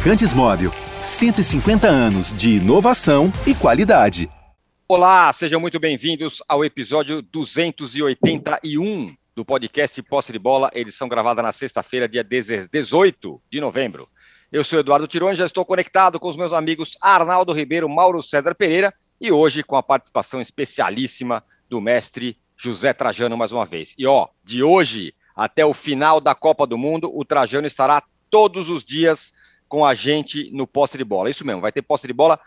Lubrificantes Móvel. 150 anos de inovação e qualidade. Olá, sejam muito bem-vindos ao episódio 281 do podcast Posse de Bola, edição gravada na sexta-feira, dia 18 de novembro. Eu sou Eduardo Tironi, já estou conectado com os meus amigos Arnaldo Ribeiro, Mauro César Pereira e hoje com a participação especialíssima do mestre José Trajano mais uma vez. E ó, de hoje até o final da Copa do Mundo, o Trajano estará todos os dias com a gente no posse de bola. Isso mesmo, vai ter posse de bola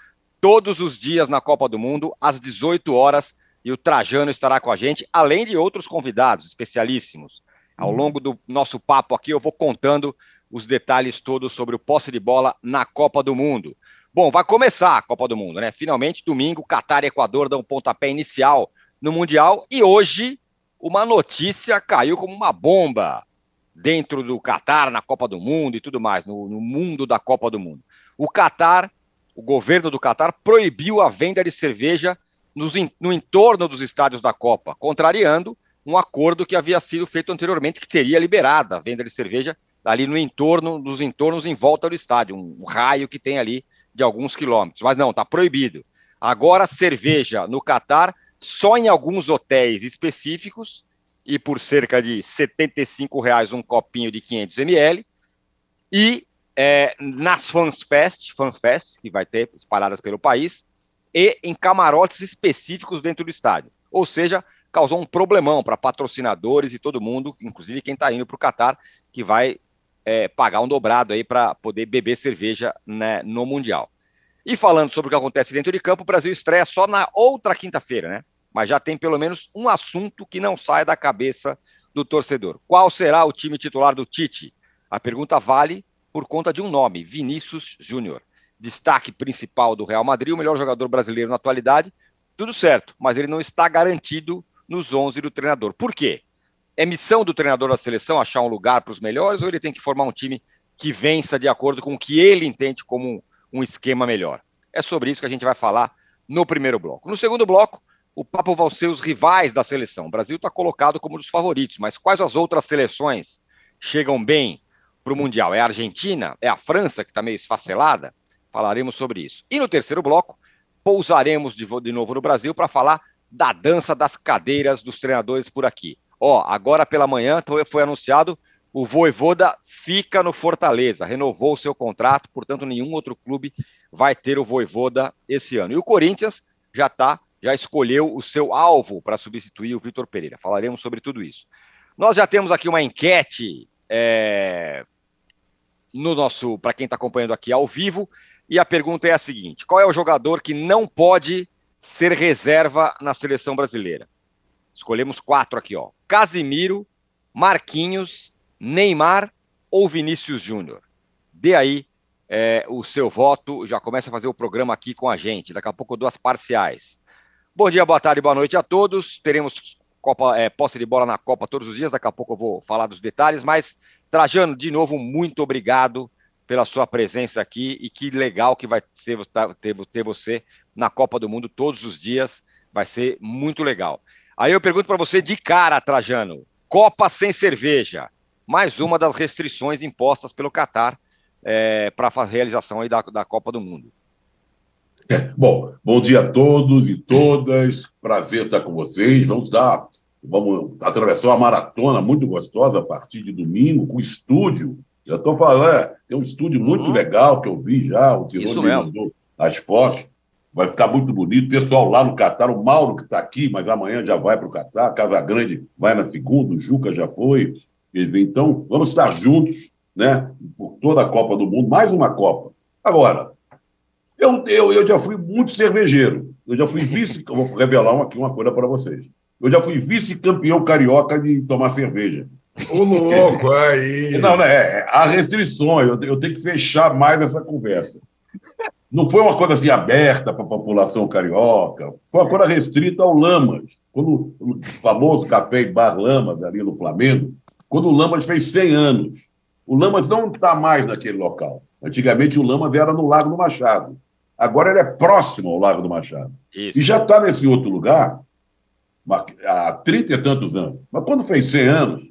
todos os dias na Copa do Mundo, às 18 horas, e o Trajano estará com a gente, além de outros convidados especialíssimos. Ao uhum. longo do nosso papo aqui, eu vou contando os detalhes todos sobre o posse de bola na Copa do Mundo. Bom, vai começar a Copa do Mundo, né? Finalmente, domingo, Catar e Equador dão um pontapé inicial no Mundial, e hoje uma notícia caiu como uma bomba dentro do Catar, na Copa do Mundo e tudo mais, no, no mundo da Copa do Mundo. O Catar, o governo do Catar, proibiu a venda de cerveja nos, no entorno dos estádios da Copa, contrariando um acordo que havia sido feito anteriormente, que teria liberada a venda de cerveja ali no entorno, nos entornos em volta do estádio, um raio que tem ali de alguns quilômetros. Mas não, está proibido. Agora, cerveja no Catar só em alguns hotéis específicos e por cerca de 75 reais um copinho de 500 ml e é, nas FanFest, FanFest, que vai ter espalhadas pelo país, e em camarotes específicos dentro do estádio. Ou seja, causou um problemão para patrocinadores e todo mundo, inclusive quem está indo para o Catar, que vai é, pagar um dobrado aí para poder beber cerveja né, no Mundial. E falando sobre o que acontece dentro de campo, o Brasil estreia só na outra quinta-feira, né? Mas já tem pelo menos um assunto que não sai da cabeça do torcedor. Qual será o time titular do Tite? A pergunta vale por conta de um nome, Vinícius Júnior. Destaque principal do Real Madrid, o melhor jogador brasileiro na atualidade. Tudo certo, mas ele não está garantido nos 11 do treinador. Por quê? É missão do treinador da seleção achar um lugar para os melhores ou ele tem que formar um time que vença de acordo com o que ele entende como um esquema melhor? É sobre isso que a gente vai falar no primeiro bloco. No segundo bloco, o papo vão ser os rivais da seleção. O Brasil está colocado como um dos favoritos, mas quais as outras seleções chegam bem para o Mundial? É a Argentina? É a França, que está meio esfacelada? Falaremos sobre isso. E no terceiro bloco, pousaremos de, de novo no Brasil para falar da dança das cadeiras dos treinadores por aqui. Ó, agora pela manhã foi anunciado o Voivoda fica no Fortaleza, renovou o seu contrato, portanto nenhum outro clube vai ter o Voivoda esse ano. E o Corinthians já está já escolheu o seu alvo para substituir o Vitor Pereira. Falaremos sobre tudo isso. Nós já temos aqui uma enquete é, no nosso, para quem está acompanhando aqui ao vivo, e a pergunta é a seguinte: qual é o jogador que não pode ser reserva na seleção brasileira? Escolhemos quatro aqui, ó: Casimiro, Marquinhos, Neymar ou Vinícius Júnior. Dê aí é, o seu voto, já começa a fazer o programa aqui com a gente. Daqui a pouco duas parciais. Bom dia, boa tarde, boa noite a todos. Teremos Copa, é, posse de bola na Copa todos os dias. Daqui a pouco eu vou falar dos detalhes, mas Trajano, de novo, muito obrigado pela sua presença aqui e que legal que vai ter, ter, ter você na Copa do Mundo todos os dias. Vai ser muito legal. Aí eu pergunto para você de cara, Trajano: Copa sem cerveja, mais uma das restrições impostas pelo Catar é, para a realização da, da Copa do Mundo. É, bom, bom dia a todos e todas. Prazer estar com vocês. Vamos dar, vamos atravessar uma maratona muito gostosa a partir de domingo com estúdio. Já estou falando, é, tem um estúdio muito uhum. legal que eu vi já, o Tirone mandou as fotos. Vai ficar muito bonito. Pessoal lá no Catar, o Mauro que está aqui, mas amanhã já vai para o Catar. Casa Grande vai na segunda, o Juca já foi. Então, vamos estar juntos, né? Por toda a Copa do Mundo, mais uma Copa. Agora, eu, eu, eu já fui muito cervejeiro. Eu já fui vice. vou revelar aqui uma coisa para vocês. Eu já fui vice-campeão carioca de tomar cerveja. O louco, aí. Não, né? É, há restrições. Eu, eu tenho que fechar mais essa conversa. Não foi uma coisa assim aberta para a população carioca. Foi uma coisa restrita ao Lamas. Quando o famoso café e bar Lamas, ali no Flamengo, quando o Lamas fez 100 anos. O Lamas não está mais naquele local. Antigamente o Lamas era no Lago do Machado. Agora ele é próximo ao Lago do Machado. Isso. E já está nesse outro lugar há trinta e tantos anos. Mas quando fez 100 anos,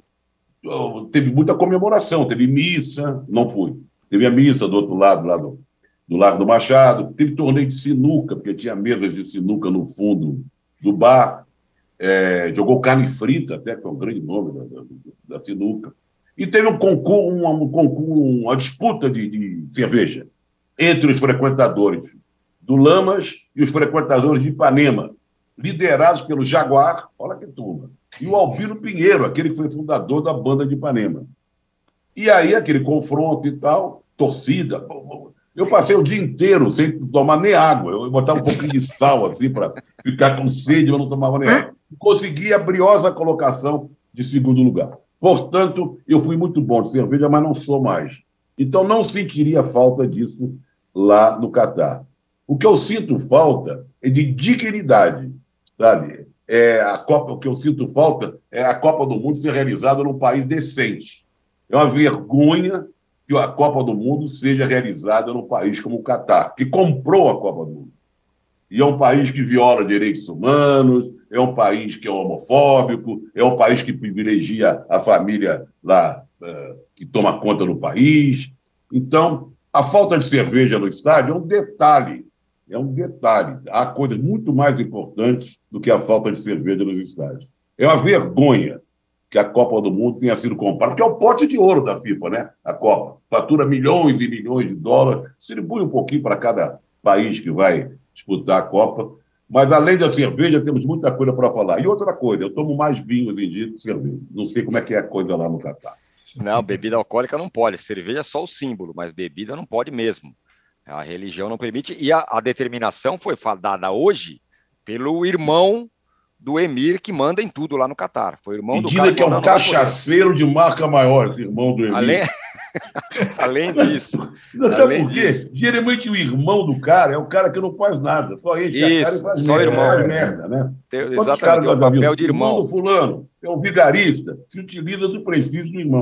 teve muita comemoração, teve missa, não fui. Teve a missa do outro lado, lá do, do Lago do Machado. Teve torneio de sinuca, porque tinha mesas de sinuca no fundo do bar. É, jogou carne frita, até que é um grande nome da, da, da sinuca. E teve um concurso, uma, um concurso, uma disputa de, de cerveja entre os frequentadores do Lamas e os frequentadores de Ipanema, liderados pelo Jaguar, olha que turma, e o Albino Pinheiro, aquele que foi fundador da banda de Ipanema. E aí, aquele confronto e tal, torcida. Eu passei o dia inteiro sem tomar nem água. Eu botava um pouquinho de sal, assim, para ficar com sede, mas não tomava nem água. Consegui a briosa colocação de segundo lugar. Portanto, eu fui muito bom de cerveja, mas não sou mais. Então, não sentiria falta disso lá no Catar. O que eu sinto falta é de dignidade, sabe? É a Copa, o que eu sinto falta é a Copa do Mundo ser realizada num país decente. É uma vergonha que a Copa do Mundo seja realizada num país como o Catar, que comprou a Copa do Mundo. E é um país que viola direitos humanos, é um país que é homofóbico, é um país que privilegia a família lá uh, que toma conta do país. Então, a falta de cerveja no estádio é um detalhe. É um detalhe. Há coisas muito mais importantes do que a falta de cerveja nos estádios. É uma vergonha que a Copa do Mundo tenha sido comprada, porque é o pote de ouro da FIFA, né? A Copa. Fatura milhões e milhões de dólares, distribui um pouquinho para cada país que vai disputar a Copa. Mas, além da cerveja, temos muita coisa para falar. E outra coisa, eu tomo mais vinho hoje em dia do que cerveja. Não sei como é que é a coisa lá no Catar. Não, bebida alcoólica não pode. Cerveja é só o símbolo, mas bebida não pode mesmo. A religião não permite. E a, a determinação foi dada hoje pelo irmão do Emir que manda em tudo lá no Catar. Foi o irmão e do cara. que é um cachaceiro de marca maior, esse irmão do Emir. Além... Além disso. Não, sabe além por quê? Disso. Geralmente o irmão do cara é o cara que não faz nada. Só ele Isso, cara faz só merda, irmão. Faz merda, né? Tem, exatamente, tem o papel de irmão. fulano é um vigarista, se utiliza do prestígio do irmão.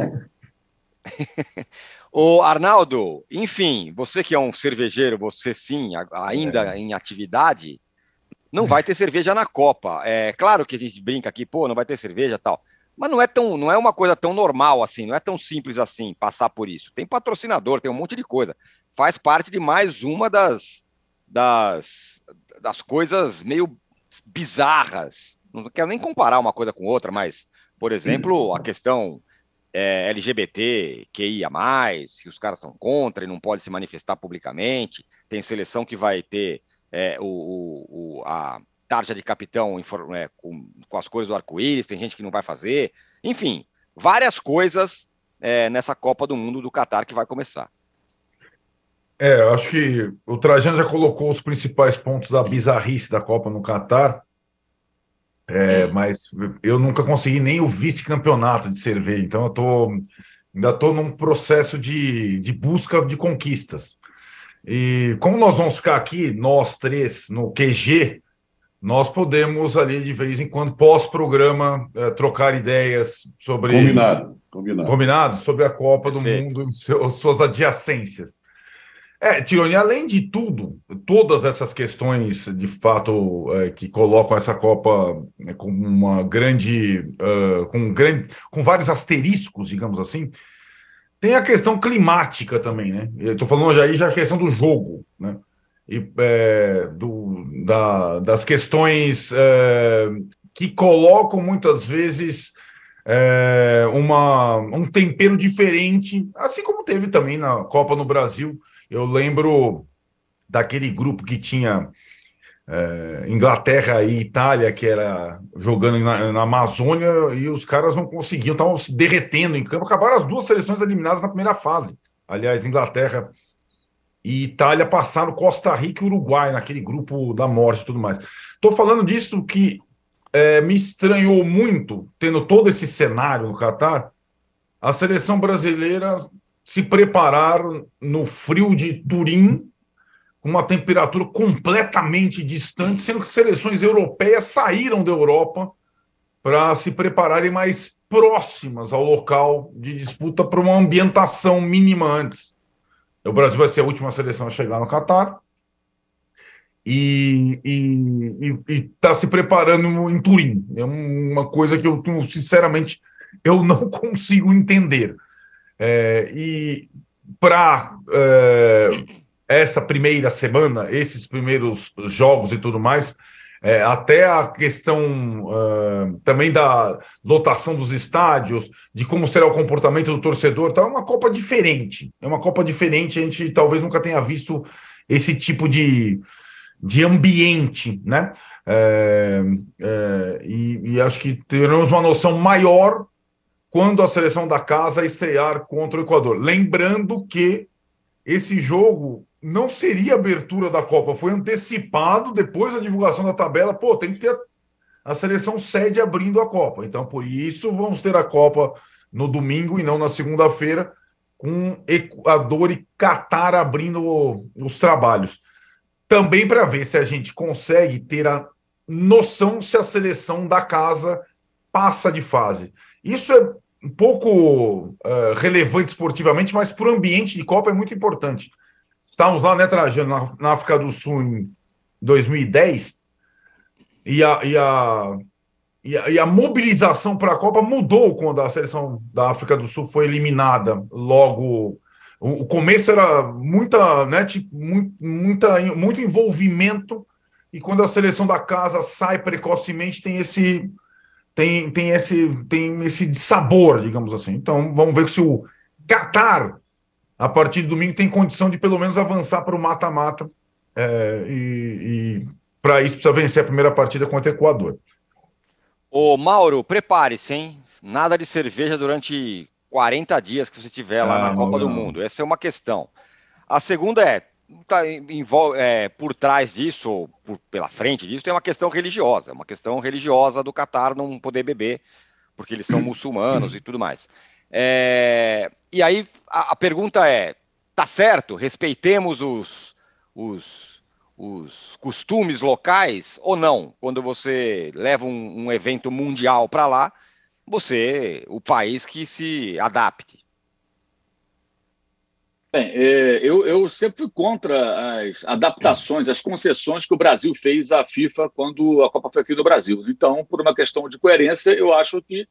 O Arnaldo, enfim, você que é um cervejeiro, você sim, ainda é. em atividade, não vai ter cerveja na Copa. É claro que a gente brinca aqui, pô, não vai ter cerveja tal. Mas não é tão, não é uma coisa tão normal assim, não é tão simples assim passar por isso. Tem patrocinador, tem um monte de coisa. Faz parte de mais uma das das, das coisas meio bizarras. Não quero nem comparar uma coisa com outra, mas, por exemplo, a questão é, LGBT, QIA, que os caras são contra e não pode se manifestar publicamente. Tem seleção que vai ter é, o, o, a tarja de capitão é, com, com, as cores do arco-íris, tem gente que não vai fazer. Enfim, várias coisas é, nessa Copa do Mundo do Catar que vai começar. É, eu acho que o Trajano já colocou os principais pontos da bizarrice da Copa no Catar. É, mas eu nunca consegui nem o vice-campeonato de cerveja, então eu tô, ainda estou num processo de, de busca de conquistas. E como nós vamos ficar aqui, nós três, no QG, nós podemos ali de vez em quando, pós-programa, é, trocar ideias sobre. Combinado, combinado. Combinado sobre a Copa Perfeito. do Mundo e seu, suas adjacências. É, Tironi, além de tudo, todas essas questões de fato é, que colocam essa Copa né, com uma grande, uh, com grande, com vários asteriscos, digamos assim, tem a questão climática também, né? Eu estou falando já aí já a questão do jogo, né? E é, do, da, das questões é, que colocam muitas vezes é, uma, um tempero diferente, assim como teve também na Copa no Brasil eu lembro daquele grupo que tinha é, Inglaterra e Itália, que era jogando na, na, Amazônia, e os caras não conseguiam, estavam se derretendo em campo. Acabaram as duas seleções eliminadas na primeira fase. Aliás, Inglaterra e Itália passaram Costa Rica e Uruguai naquele grupo da morte e tudo mais. Estou falando disso que é, me estranhou muito, tendo todo esse cenário no Catar, a seleção brasileira se prepararam no frio de Turim, com uma temperatura completamente distante, sendo que seleções europeias saíram da Europa para se prepararem mais próximas ao local de disputa para uma ambientação mínima antes. O Brasil vai ser a última seleção a chegar no Catar e está se preparando em Turim. É uma coisa que eu, sinceramente, eu não consigo entender. É, e para é, essa primeira semana, esses primeiros jogos e tudo mais, é, até a questão uh, também da lotação dos estádios, de como será o comportamento do torcedor, tá? é uma Copa diferente. É uma Copa diferente, a gente talvez nunca tenha visto esse tipo de, de ambiente, né? É, é, e, e acho que teremos uma noção maior quando a seleção da casa estrear contra o Equador. Lembrando que esse jogo não seria abertura da Copa, foi antecipado depois da divulgação da tabela. Pô, tem que ter a, seleção sede abrindo a Copa. Então, por isso, vamos ter a Copa no domingo e não na segunda-feira, com Equador e Catar abrindo os trabalhos. Também para ver se a gente consegue ter a noção se a seleção da casa passa de fase. Isso é um pouco uh, relevante esportivamente, mas para o ambiente de Copa é muito importante. Estávamos lá, né, Trajano, na, na África do Sul em 2010, e a, e a, e a, e a mobilização para a Copa mudou quando a seleção da África do Sul foi eliminada. Logo, o, começo era muita, né, tipo, muito, muita, muito envolvimento, e quando a seleção da casa sai precocemente, tem esse tem, tem esse tem esse sabor, digamos assim. Então, vamos ver se o Qatar a partir de domingo tem condição de pelo menos avançar para o mata-mata. É, e, e para isso precisa vencer a primeira partida contra o Equador. Ô Mauro, prepare-se, hein? Nada de cerveja durante 40 dias que você tiver lá ah, na Copa não, do Mundo. Essa é uma questão. A segunda é, tá, envolve, é, por trás disso, ou por, pela frente disso, tem uma questão religiosa. Uma questão religiosa do Catar não poder beber, porque eles são muçulmanos e tudo mais. É, e aí a, a, pergunta é: tá certo? Respeitemos os, os, os costumes locais ou não? Quando você leva um, um evento mundial para lá, você, o país que se adapte. Bem, é, eu, eu, sempre fui contra as adaptações, as concessões que o Brasil fez à FIFA quando a Copa foi aqui no Brasil. Então, por uma questão de coerência, eu acho que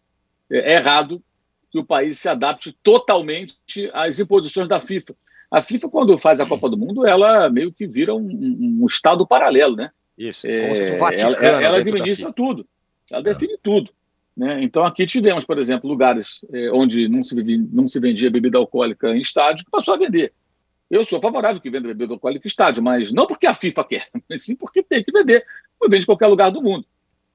é errado que o país se adapte totalmente às imposições da FIFA. A FIFA, quando faz a Copa do Mundo, ela meio que vira um, um Estado paralelo, né? Isso, é, ela, ela administra tudo, ela define é. tudo. Né? Então, aqui tivemos, por exemplo, lugares é, onde não se, não se vendia bebida alcoólica em estádio, que passou a vender. Eu sou favorável que venda bebida alcoólica em estádio, mas não porque a FIFA quer, mas sim porque tem que vender, como vende em qualquer lugar do mundo.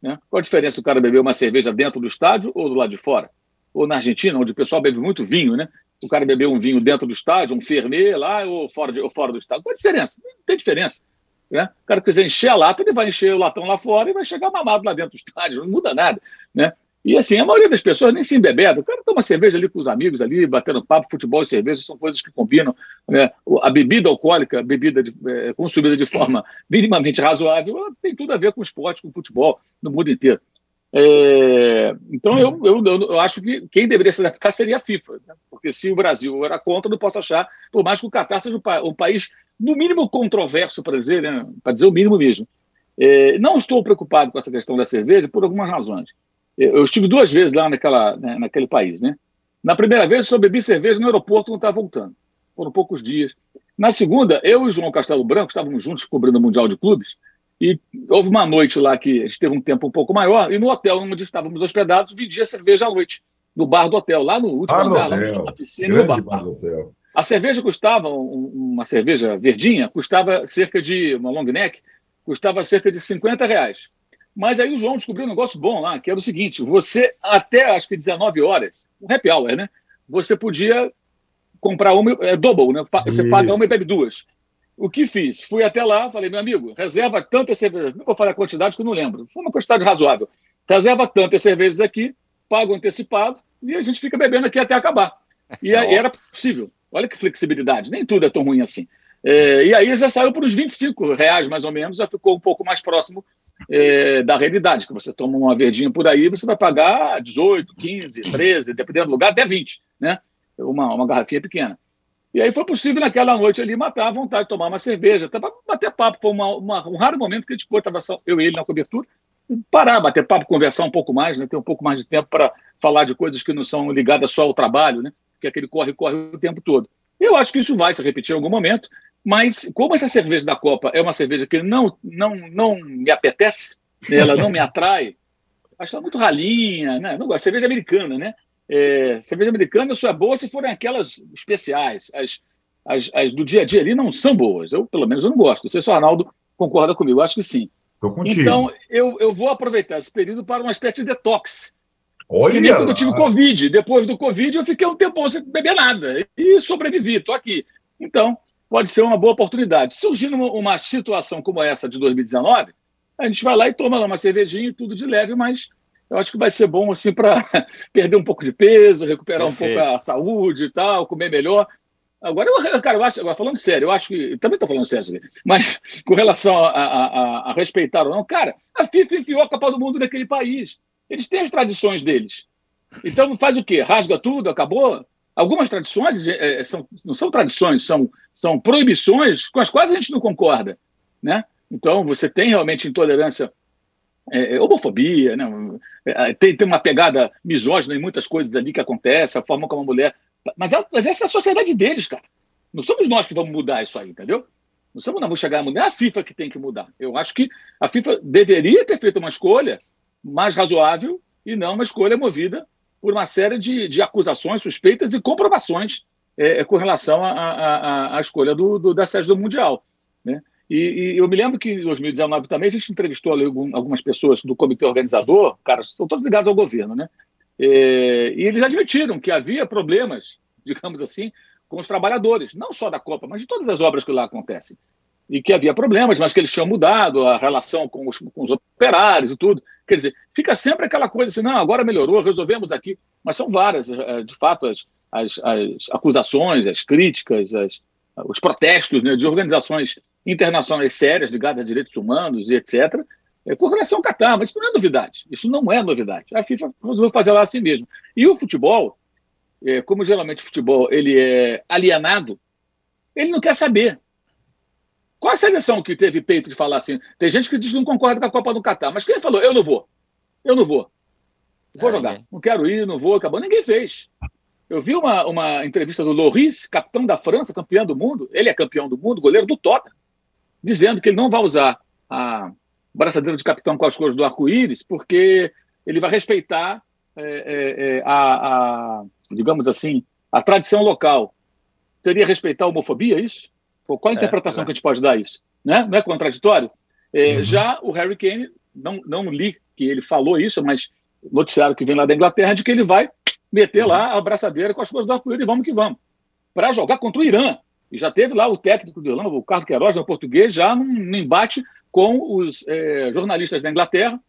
Né? Qual a diferença do cara beber uma cerveja dentro do estádio ou do lado de fora? ou na Argentina, onde o pessoal bebe muito vinho, né? O cara bebeu um vinho dentro do estádio, um fernet lá ou fora, de, ou fora do estádio. Qual a diferença? Não tem diferença. Né? O cara quiser encher a lata, ele vai encher o latão lá fora e vai chegar mamado lá dentro do estádio, não muda nada. Né? E assim, a maioria das pessoas nem se embebeda. O cara toma cerveja ali com os amigos, ali, batendo papo, futebol e cerveja, são coisas que combinam. Né? A bebida alcoólica, bebida de, é, consumida de forma minimamente razoável, tem tudo a ver com esporte, com futebol, no mundo inteiro. É, então, eu, eu, eu, acho que quem deveria se adaptar seria a FIFA, né? porque se o Brasil era contra, não posso achar, por mais que o Catar seja um, país, no mínimo, controverso, para dizer, né? para dizer o mínimo mesmo. É, não estou preocupado com essa questão da cerveja por algumas razões. Eu estive duas vezes lá naquela, né, naquele país. Né? Na primeira vez, eu bebi cerveja no aeroporto quando estava voltando. Foram poucos dias. Na segunda, eu e o João Castelo Branco estávamos juntos cobrindo o Mundial de Clubes e houve uma noite lá que a gente teve um tempo um pouco maior, e no hotel onde estávamos hospedados, vendia cerveja à noite, no bar do hotel, lá no último bar andar, lá na piscina no bar. bar do hotel. A cerveja custava, uma cerveja verdinha, custava cerca de, uma long neck, custava cerca de 50 reais. Mas aí o João descobriu um negócio bom lá, que era o seguinte: você, até acho que 19 horas, um happy hour, né? Você podia comprar uma, é double, né? Você Isso. paga uma e bebe duas. O que fiz? Fui até lá, falei, meu amigo, reserva tantas cervejas. Não vou falar a quantidade que eu não lembro. Foi uma quantidade razoável. Reserva tantas cervejas aqui, pago antecipado e a gente fica bebendo aqui até acabar. E era possível. Olha que flexibilidade. Nem tudo é tão ruim assim. É, e aí já saiu por uns 25 reais, mais ou menos, já ficou um pouco mais próximo é, da realidade, que você toma uma verdinha por aí, você vai pagar 18, 15, 13, dependendo do lugar, até 20, né? Uma, uma garrafinha pequena. E aí foi possível naquela noite ali matar a vontade de tomar uma cerveja, até para bater papo. Foi uma, uma, um raro momento que a gente pôde, estava eu e ele na cobertura, parar, bater papo, conversar um pouco mais, né, ter um pouco mais de tempo para falar de coisas que não são ligadas só ao trabalho, né, que é aquele corre-corre o tempo todo. Eu acho que isso vai se repetir em algum momento, mas como essa cerveja da Copa é uma cerveja que não, não, não me apetece, ela não me atrai, acho ela muito ralinha, né? Não gosto. Cerveja americana, né? É, cerveja americana só é boa se forem aquelas especiais. As, as, as, do dia a dia ali não são boas. Eu, pelo menos, eu não gosto. Não sei se o Arnaldo concorda comigo. Eu acho que sim. Então, eu, eu vou aproveitar esse período para uma espécie de detox. Olha! Que nem quando eu tive Covid. Depois do Covid, eu fiquei um tempão sem beber nada. E sobrevivi, estou aqui. Então, pode ser uma boa oportunidade. Surgindo uma, situação como essa de 2019, a gente vai lá e toma lá uma cervejinha, tudo de leve, mas eu acho que vai ser bom assim para perder um pouco de peso, recuperar Perfeito. um pouco a saúde e tal, comer melhor. Agora, eu, cara, eu acho, agora falando sério, eu acho que. Também estou falando sério, mas com relação a, a, a, a, respeitar ou não, cara, a FIFA enfiou a Copa do Mundo naquele país. Eles têm as tradições deles. Então faz o quê? Rasga tudo, acabou? Algumas tradições é, são, não são tradições, são, são proibições com as quais a gente não concorda. Né? Então, você tem realmente intolerância, é, homofobia, né? tem, tem uma pegada misógina em muitas coisas ali que acontece, a forma como a mulher. Mas, mas essa é a sociedade deles, cara. Não somos nós que vamos mudar isso aí, entendeu? Não somos nós, vamos chegar a mudar, é a FIFA que tem que mudar. Eu acho que a FIFA deveria ter feito uma escolha mais razoável e não uma escolha movida por uma série de, de acusações, suspeitas e comprovações é, com relação à escolha do, do, da sede do Mundial. Né? E, e, eu me lembro que em 2019 também a gente entrevistou algumas pessoas do comitê organizador, cara, são todos ligados ao governo, né? É, e eles admitiram que havia problemas, digamos assim, com os trabalhadores, não só da Copa, mas de todas as obras que lá acontecem e que havia problemas, mas que eles tinham mudado a relação com os, com os, operários e tudo. Quer dizer, fica sempre aquela coisa assim, não, agora melhorou, resolvemos aqui. Mas são várias, eh, de fato, as, as, as acusações, as críticas, as, os protestos né, de organizações internacionais sérias ligadas a direitos humanos e etc., é, com relação ao Catar. Mas isso não é novidade. Isso não é novidade. A FIFA resolveu fazer lá assim mesmo. E o futebol, é, como geralmente o futebol ele é alienado, ele não quer saber qual a seleção que teve peito de falar assim? Tem gente que diz que não concorda com a Copa do Catar, mas quem falou? Eu não vou. Eu não vou. Vou é, jogar. Não quero ir, não vou, acabou. Ninguém fez. Eu vi uma, uma entrevista do Loris, capitão da França, campeão do mundo. Ele é campeão do mundo, goleiro do Tottenham, dizendo que ele não vai usar a braçadeira de capitão com as cores do arco-íris, porque ele vai respeitar é, é, é, a, a, digamos assim, a tradição local. Seria respeitar a homofobia, isso? Qual a é, interpretação é, que a gente pode dar isso? Né? Não é contraditório? É, uhum. Já o Harry Kane, não, não li que ele falou isso, mas noticiário que vem lá da Inglaterra de que ele vai meter uhum. lá a braçadeira com as coisas do arco e vamos que vamos, para jogar contra o Irã. E já teve lá o técnico do Irã, o Carlos Queiroz, no português, já num, embate com os é, jornalistas da Inglaterra,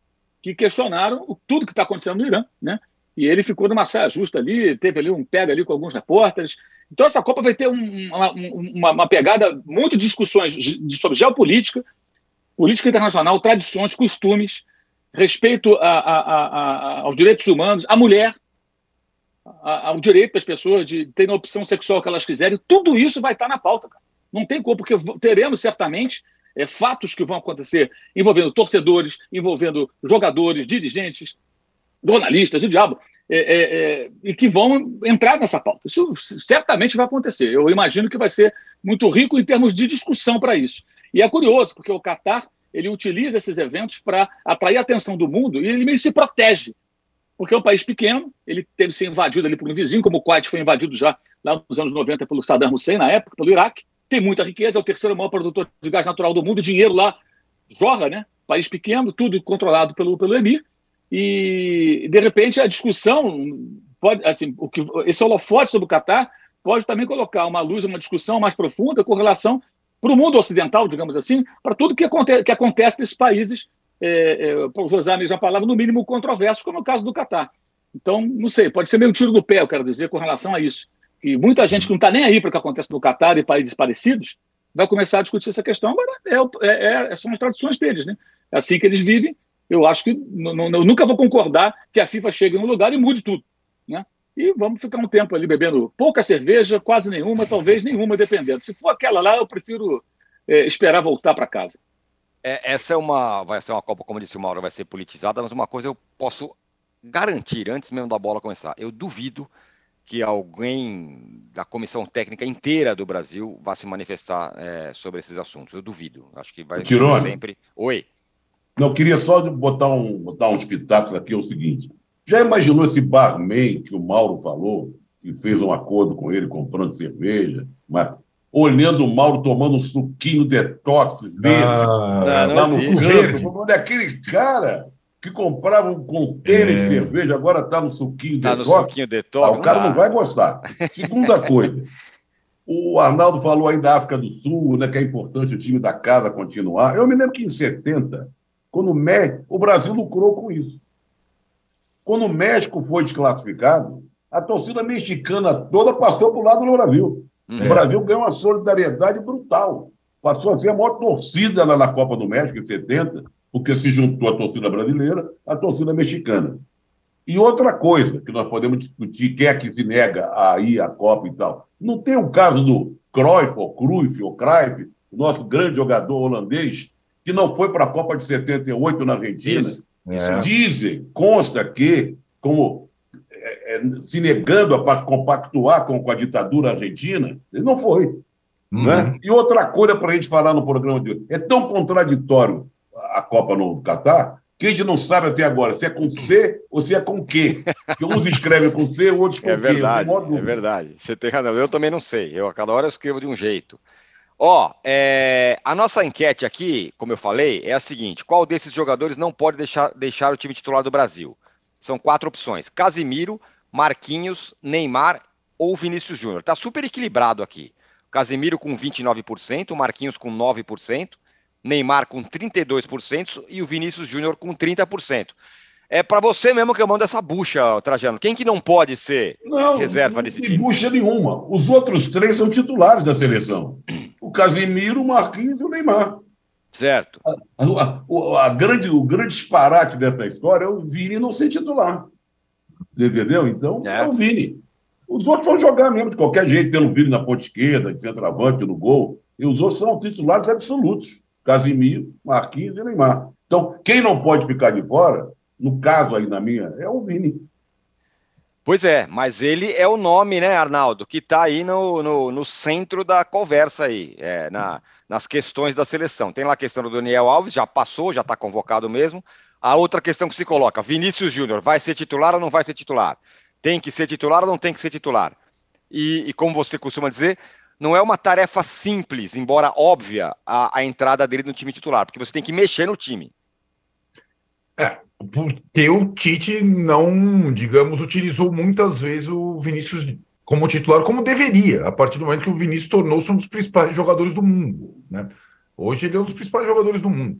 que questionaram tudo que está acontecendo no Irã, né? E ele ficou numa saia justa ali, teve ali um pega ali com alguns repórteres, então, essa Copa vai ter um, uma, uma, uma, pegada muito de discussões sobre geopolítica, política internacional, tradições, costumes, respeito a, a, a, aos direitos humanos, à mulher, ao direito das pessoas de terem a opção sexual que elas quiserem. Tudo isso vai estar na pauta. Cara. Não tem como, porque teremos certamente é, fatos que vão acontecer envolvendo torcedores, envolvendo jogadores, dirigentes, jornalistas, o diabo é, é, é, e que vão entrar nessa pauta. Isso certamente vai acontecer. Eu imagino que vai ser muito rico em termos de discussão para isso. E é curioso, porque o Catar ele utiliza esses eventos para atrair a atenção do mundo e ele meio se protege. Porque é um país pequeno, ele teve ser invadido ali por um vizinho, como o Kuwait foi invadido já lá nos anos 90 pelo Saddam Hussein, na época, pelo Iraque. Tem muita riqueza, é o terceiro maior produtor de gás natural do mundo, dinheiro lá jorra, né? País pequeno, tudo controlado pelo, pelo Emir. E, de repente, a discussão pode, assim, o que, esse holofote sobre o Catar pode também colocar uma luz, uma discussão mais profunda com relação para o mundo ocidental, digamos assim, para tudo que, aconte, que acontece nesses países, é, é, para usar a mesma palavra, no mínimo controversos, como no caso do Catar. Então, não sei, pode ser meio tiro do pé, eu quero dizer, com relação a isso. E muita gente que não está nem aí para o que acontece no Catar e países parecidos vai começar a discutir essa questão. Agora, é, é, é, são as tradições deles, né? É assim que eles vivem eu acho que eu nunca vou concordar que a FIFA chegue no lugar e mude tudo. Né? E vamos ficar um tempo ali bebendo pouca cerveja, quase nenhuma, talvez nenhuma, dependendo. Se for aquela lá, eu prefiro é, esperar voltar para casa. É, essa é uma, vai ser uma Copa, como disse o Mauro, vai ser politizada, mas uma coisa eu posso garantir, antes mesmo da bola começar, eu duvido que alguém da comissão técnica inteira do Brasil vá se manifestar é, sobre esses assuntos. Eu duvido. Acho que vai Tirone, sempre. Oi. Não, queria só botar, um, botar uns pitacos aqui, é o seguinte. Já imaginou esse barman que o Mauro falou, que fez um acordo com ele comprando cerveja, mas olhando o Mauro tomando um suquinho detox verde, ah, lá no canto. Aquele cara que comprava um container é. de cerveja, agora está no suquinho tá detox. no suquinho detox. Ah, o cara não vai gostar. Segunda coisa, o Arnaldo falou aí da África do Sul, né, que é importante o time da casa continuar. Eu me lembro que em 70, quando o México, o Brasil lucrou com isso. Quando o México foi desclassificado, a torcida mexicana toda passou para o lado do Brasil. É. O Brasil ganhou uma solidariedade brutal. Passou a ser a maior torcida lá na Copa do México, em 70, porque se juntou a torcida brasileira à torcida mexicana. E outra coisa que nós podemos discutir, quem é que se nega a ir à Copa e tal. Não tem o caso do Cruyff, ou Cruyff, ou Cruyff, o nosso grande jogador holandês, que não foi para a Copa de 78 na Argentina. Isso. É. Dizem, consta que, como é, é, se negando a compactuar com, com, a ditadura argentina, ele não foi. Uhum. Né? E outra coisa para a gente falar no programa de hoje: é tão contraditório a Copa no Catar que a gente não sabe até agora se é com C ou se é com Q. Porque uns escrevem com C, outros com é verdade. É verdade, você tem razão. Eu também não sei. Eu a cada hora eu escrevo de um jeito. Ó, é, a nossa enquete aqui, como eu falei, é a seguinte: qual desses jogadores não pode deixar, deixar o time titular do Brasil? São quatro opções: Casimiro, Marquinhos, Neymar ou Vinícius Júnior. Tá super equilibrado aqui. Casimiro com 29%, Marquinhos com 9%, Neymar com 32% e o Vinícius Júnior com 30%. É para você mesmo que eu mando essa bucha, Trajano. Quem que não pode ser não, reserva desse time? Não, bucha nenhuma. Os outros três são titulares da seleção. O Casimiro, o Marquinhos e o Neymar. Certo. A, a, a, grande, o grande disparate dessa história é o Vini não ser titular. Entendeu? Então, é, é o Vini. Os outros vão jogar mesmo de qualquer jeito, tendo o Vini na ponta esquerda, de centroavante, no gol. E os outros são titulares absolutos. Casimiro, Marquinhos e Neymar. Então, quem não pode ficar de fora no caso aí na minha, é o Vini. Pois é, mas ele é o nome, né, Arnaldo, que está aí no, no, no, centro da conversa aí, é, na, nas questões da seleção. Tem lá a questão do Daniel Alves, já passou, já está convocado mesmo. A outra questão que se coloca, Vinícius Júnior, vai ser titular ou não vai ser titular? Tem que ser titular ou não tem que ser titular? E, e como você costuma dizer, não é uma tarefa simples, embora óbvia, a, a entrada dele no time titular, porque você tem que mexer no time. É, porque o Tite não, digamos, utilizou muitas vezes o Vinícius como titular, como deveria, a partir do momento que o Vinícius tornou-se um dos principais jogadores do mundo. Né? Hoje ele é um dos principais jogadores do mundo.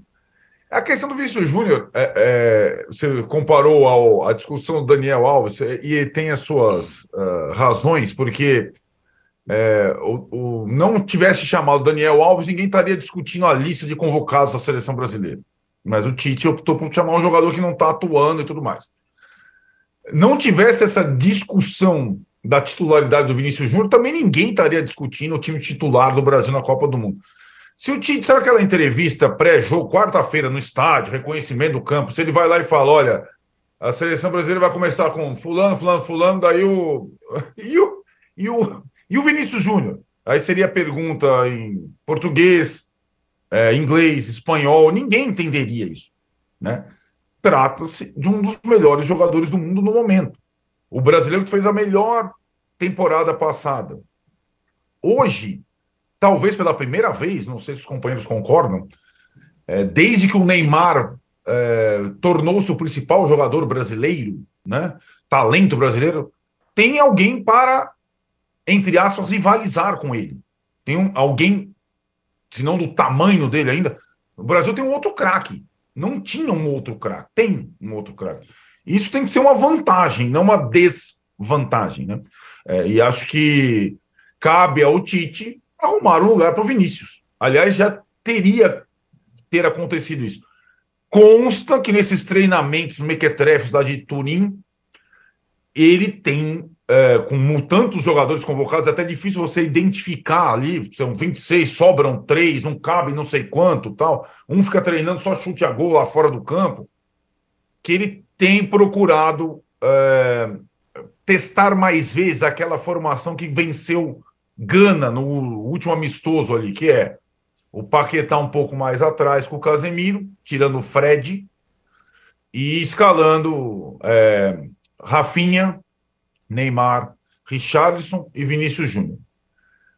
A questão do Vinícius Júnior, é, é, você comparou ao, a discussão do Daniel Alves, é, e tem as suas uh, razões, porque é, o, o, não tivesse chamado Daniel Alves, ninguém estaria discutindo a lista de convocados da seleção brasileira. Mas o Tite optou por chamar um jogador que não está atuando e tudo mais. Não tivesse essa discussão da titularidade do Vinícius Júnior, também ninguém estaria discutindo o time titular do Brasil na Copa do Mundo. Se o Tite, sabe aquela entrevista pré-jogo, quarta-feira no estádio, reconhecimento do campo, se ele vai lá e fala: olha, a seleção brasileira vai começar com fulano, fulano, fulano, daí o. E o, e o, e o Vinícius Júnior? Aí seria a pergunta em português, é, inglês, espanhol, ninguém entenderia isso. Né? Trata-se de um dos melhores jogadores do mundo no momento. O brasileiro que fez a melhor temporada passada. Hoje, talvez pela primeira vez, não sei se os companheiros concordam, é, desde que o Neymar é, tornou-se o principal jogador brasileiro, né, talento brasileiro, tem alguém para, entre aspas, rivalizar com ele. Tem um, alguém se não do tamanho dele ainda. O Brasil tem um outro craque. Não tinha um outro craque. Tem um outro craque. Isso tem que ser uma vantagem, não uma desvantagem. Né? É, e acho que cabe ao Tite arrumar um lugar para o Vinícius. Aliás, já teria ter acontecido isso. Consta que nesses treinamentos mequetrefes lá de Turim, ele tem é, com tantos jogadores convocados, é até difícil você identificar ali, são 26, sobram três, não cabe não sei quanto, tal. Um fica treinando só chute a gol lá fora do campo, que ele tem procurado é, testar mais vezes aquela formação que venceu Gana no último amistoso ali, que é o Paquetá um pouco mais atrás com o Casemiro, tirando o Fred e escalando é, Rafinha, Neymar, Richarlison e Vinícius Júnior.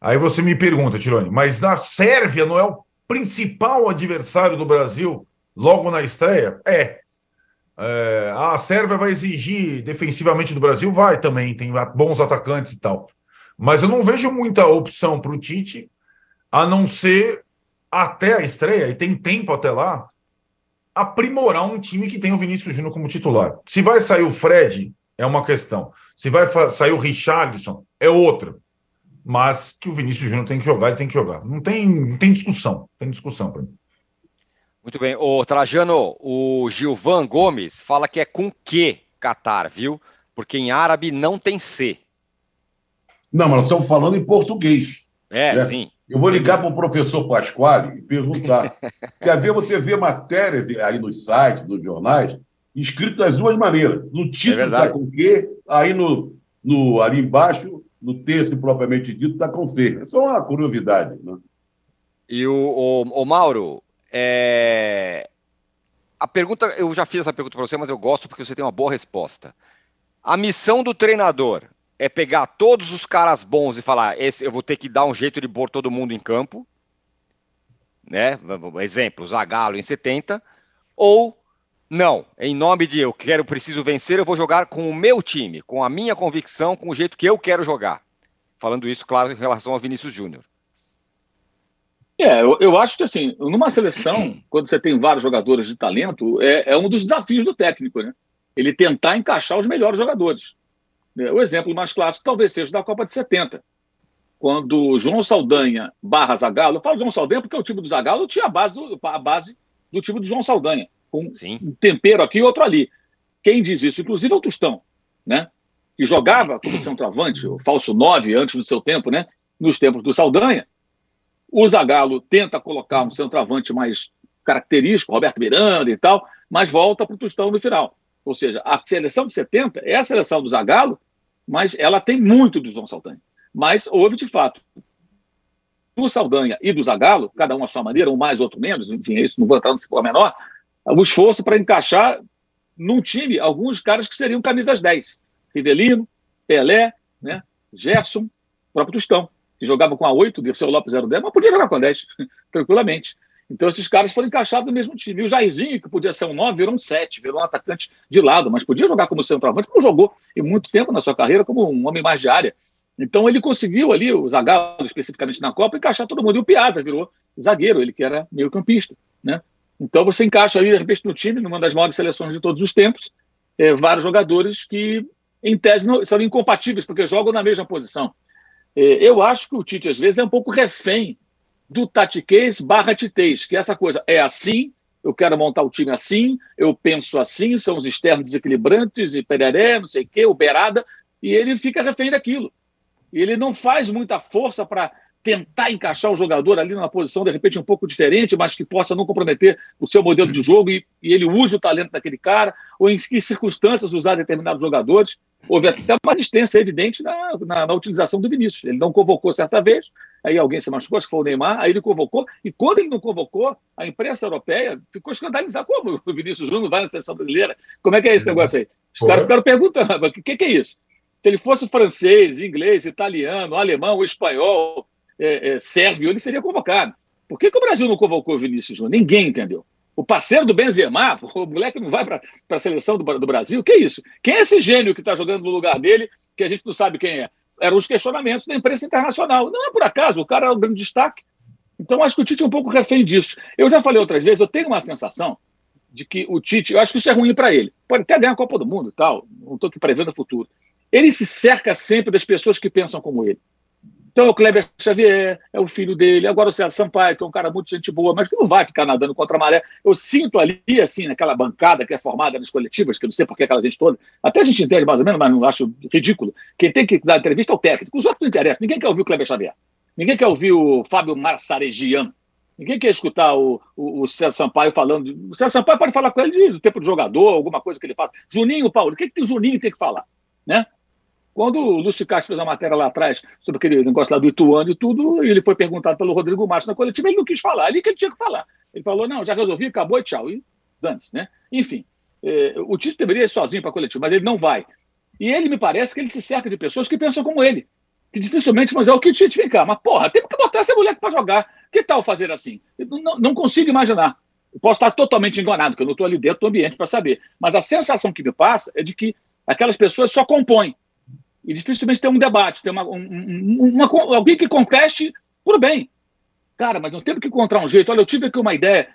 Aí você me pergunta, Tirone, mas na Sérvia não é o principal adversário do Brasil logo na estreia? É. é. A Sérvia vai exigir defensivamente do Brasil? Vai também, tem bons atacantes e tal. Mas eu não vejo muita opção para o Tite, a não ser até a estreia, e tem tempo até lá, aprimorar um time que tem o Vinícius Júnior como titular. Se vai sair o Fred, é uma questão. Se vai sair o Richardson, é outra. Mas que o Vinícius Júnior tem que jogar, ele tem que jogar. Não tem, não tem discussão. Tem discussão para mim. Muito bem. Ô, Trajano, o Gilvan Gomes fala que é com que Qatar, viu? Porque em árabe não tem C. Não, mas nós estamos falando em português. É, né? sim. Eu vou ligar para o professor Pasquale e perguntar. Às vezes você vê matéria aí nos sites, nos jornais, escrito das duas maneiras. No título está é com quê, aí no, no, ali embaixo, no texto propriamente dito, está com C. É só uma curiosidade. Né? E o, o, o Mauro, é... a pergunta, eu já fiz essa pergunta para você, mas eu gosto porque você tem uma boa resposta. A missão do treinador é pegar todos os caras bons e falar, esse eu vou ter que dar um jeito de pôr todo mundo em campo, né? Exemplo, Zagallo em 70, ou não, em nome de eu quero, preciso vencer, eu vou jogar com o meu time, com a minha convicção, com o jeito que eu quero jogar. Falando isso, claro, em relação ao Vinícius Júnior. É, eu, eu, acho que assim, numa seleção, quando você tem vários jogadores de talento, é, é, um dos desafios do técnico, né? Ele tentar encaixar os melhores jogadores. É, o exemplo mais clássico talvez seja da Copa de 70, quando João Saldanha barra Zagallo, eu falo João Saldanha porque o time do Zagallo tinha a base do, a base do time do João Saldanha com Sim. um tempero aqui e outro ali. Quem diz isso, inclusive, é o Tostão, né? Que jogava como centroavante, o falso 9 antes do seu tempo, né? Nos tempos do Saldanha. O Zagallo tenta colocar um centroavante mais característico, Roberto Miranda e tal, mas volta para o Tostão no final. Ou seja, a seleção de 70 é a seleção do Zagallo, mas ela tem muito do João Saldanha. Mas houve, de fato, do Saldanha e do Zagallo, cada um à sua maneira, um mais, outro menos, enfim, é isso não vou entrar no menor, o esforço para encaixar num time alguns caras que seriam camisas 10. Rivelino, Pelé, né, Gerson, próprio Tostão, que jogava com a 8, Dirceu Lopes 010, mas podia jogar com a 10, tranquilamente. Então esses caras foram encaixados no mesmo time. E o Jairzinho, que podia ser um 9, virou um 7, virou um atacante de lado, mas podia jogar como centroavante, como jogou em muito tempo na sua carreira como um homem mais de área. Então ele conseguiu ali, o Zagallo especificamente na Copa, encaixar todo mundo. E o Piazza virou zagueiro, ele que era meio campista, né? Então você encaixa aí, de repente, no time, numa das maiores seleções de todos os tempos, é, vários jogadores que, em tese, não, são incompatíveis, porque jogam na mesma posição. É, eu acho que o Tite, às vezes, é um pouco refém do tatiquês barra titês, que é essa coisa é assim, eu quero montar o time assim, eu penso assim, são os externos desequilibrantes, e pereré, não sei o quê, o beirada, e ele fica refém daquilo. Ele não faz muita força para tentar encaixar o jogador ali numa posição de repente um pouco diferente, mas que possa não comprometer o seu modelo de jogo e, e ele use o talento daquele cara, ou em que circunstâncias usar determinados jogadores. Houve até uma resistência evidente na, na, na, utilização do Vinícius. Ele não convocou certa vez, aí alguém se machucou, acho que foi o Neymar, aí ele convocou, e quando ele não convocou, a imprensa europeia ficou escandalizada. Como o Vinícius Júnior vai na seleção brasileira? Como é que é esse negócio aí? Os caras ficaram perguntando, o que, que é isso? Se ele fosse francês, inglês, italiano, alemão, espanhol, é, é, sérvio, ele seria convocado. Por que, que o Brasil não convocou o Vinícius Júnior? Ninguém entendeu. O parceiro do Benzema, o moleque não vai para a seleção do, do, Brasil? Que isso? Quem é esse gênio que está jogando no lugar dele, que a gente não sabe quem é? Eram os questionamentos da imprensa internacional. Não é por acaso, o cara é um grande destaque. Então, acho que o Tite é um pouco refém disso. Eu já falei outras vezes, eu tenho uma sensação de que o Tite, eu acho que isso é ruim para ele. Pode até ganhar a Copa do Mundo e tal, não estou aqui prevendo o futuro. Ele se cerca sempre das pessoas que pensam como ele. Então, o Kleber Xavier é o filho dele, agora o César Sampaio, que é um cara muito gente boa, mas que não vai ficar nadando contra a maré. Eu sinto ali, assim, naquela bancada que é formada nas coletivas, que eu não sei por que aquela gente toda, até a gente entende mais ou menos, mas não acho ridículo. Quem tem que dar entrevista é o técnico, os outros não interessam. Ninguém quer ouvir o Kleber Xavier, ninguém quer ouvir o Fábio Marsaregian, ninguém quer escutar o, o, o César Sampaio falando. O César Sampaio pode falar com ele do tempo do jogador, alguma coisa que ele faz. Juninho, Paulo, o que, que o Juninho tem que falar? Né? Quando o Lúcio Castro fez a matéria lá atrás sobre aquele negócio lá do Ituano e tudo, ele foi perguntado pelo Rodrigo Márcio na coletiva, ele não quis falar, ali que ele tinha que falar. Ele falou, não, já resolvi, acabou e tchau. E dane-se, né? Enfim, é, o Tite deveria ir sozinho para a coletiva, mas ele não vai. E ele me parece que ele se cerca de pessoas que pensam como ele, que dificilmente vão dizer o que Tite vem cá, mas porra, tem que botar essa mulher para jogar. Que tal fazer assim? Não, não consigo imaginar. Eu posso estar totalmente enganado, porque eu não estou ali dentro do ambiente para saber. Mas a sensação que me passa é de que aquelas pessoas só compõem. E dificilmente tem um debate, tem uma, um, uma, alguém que conteste, tudo bem. Cara, mas não temos que encontrar um jeito. Olha, eu tive aqui uma ideia.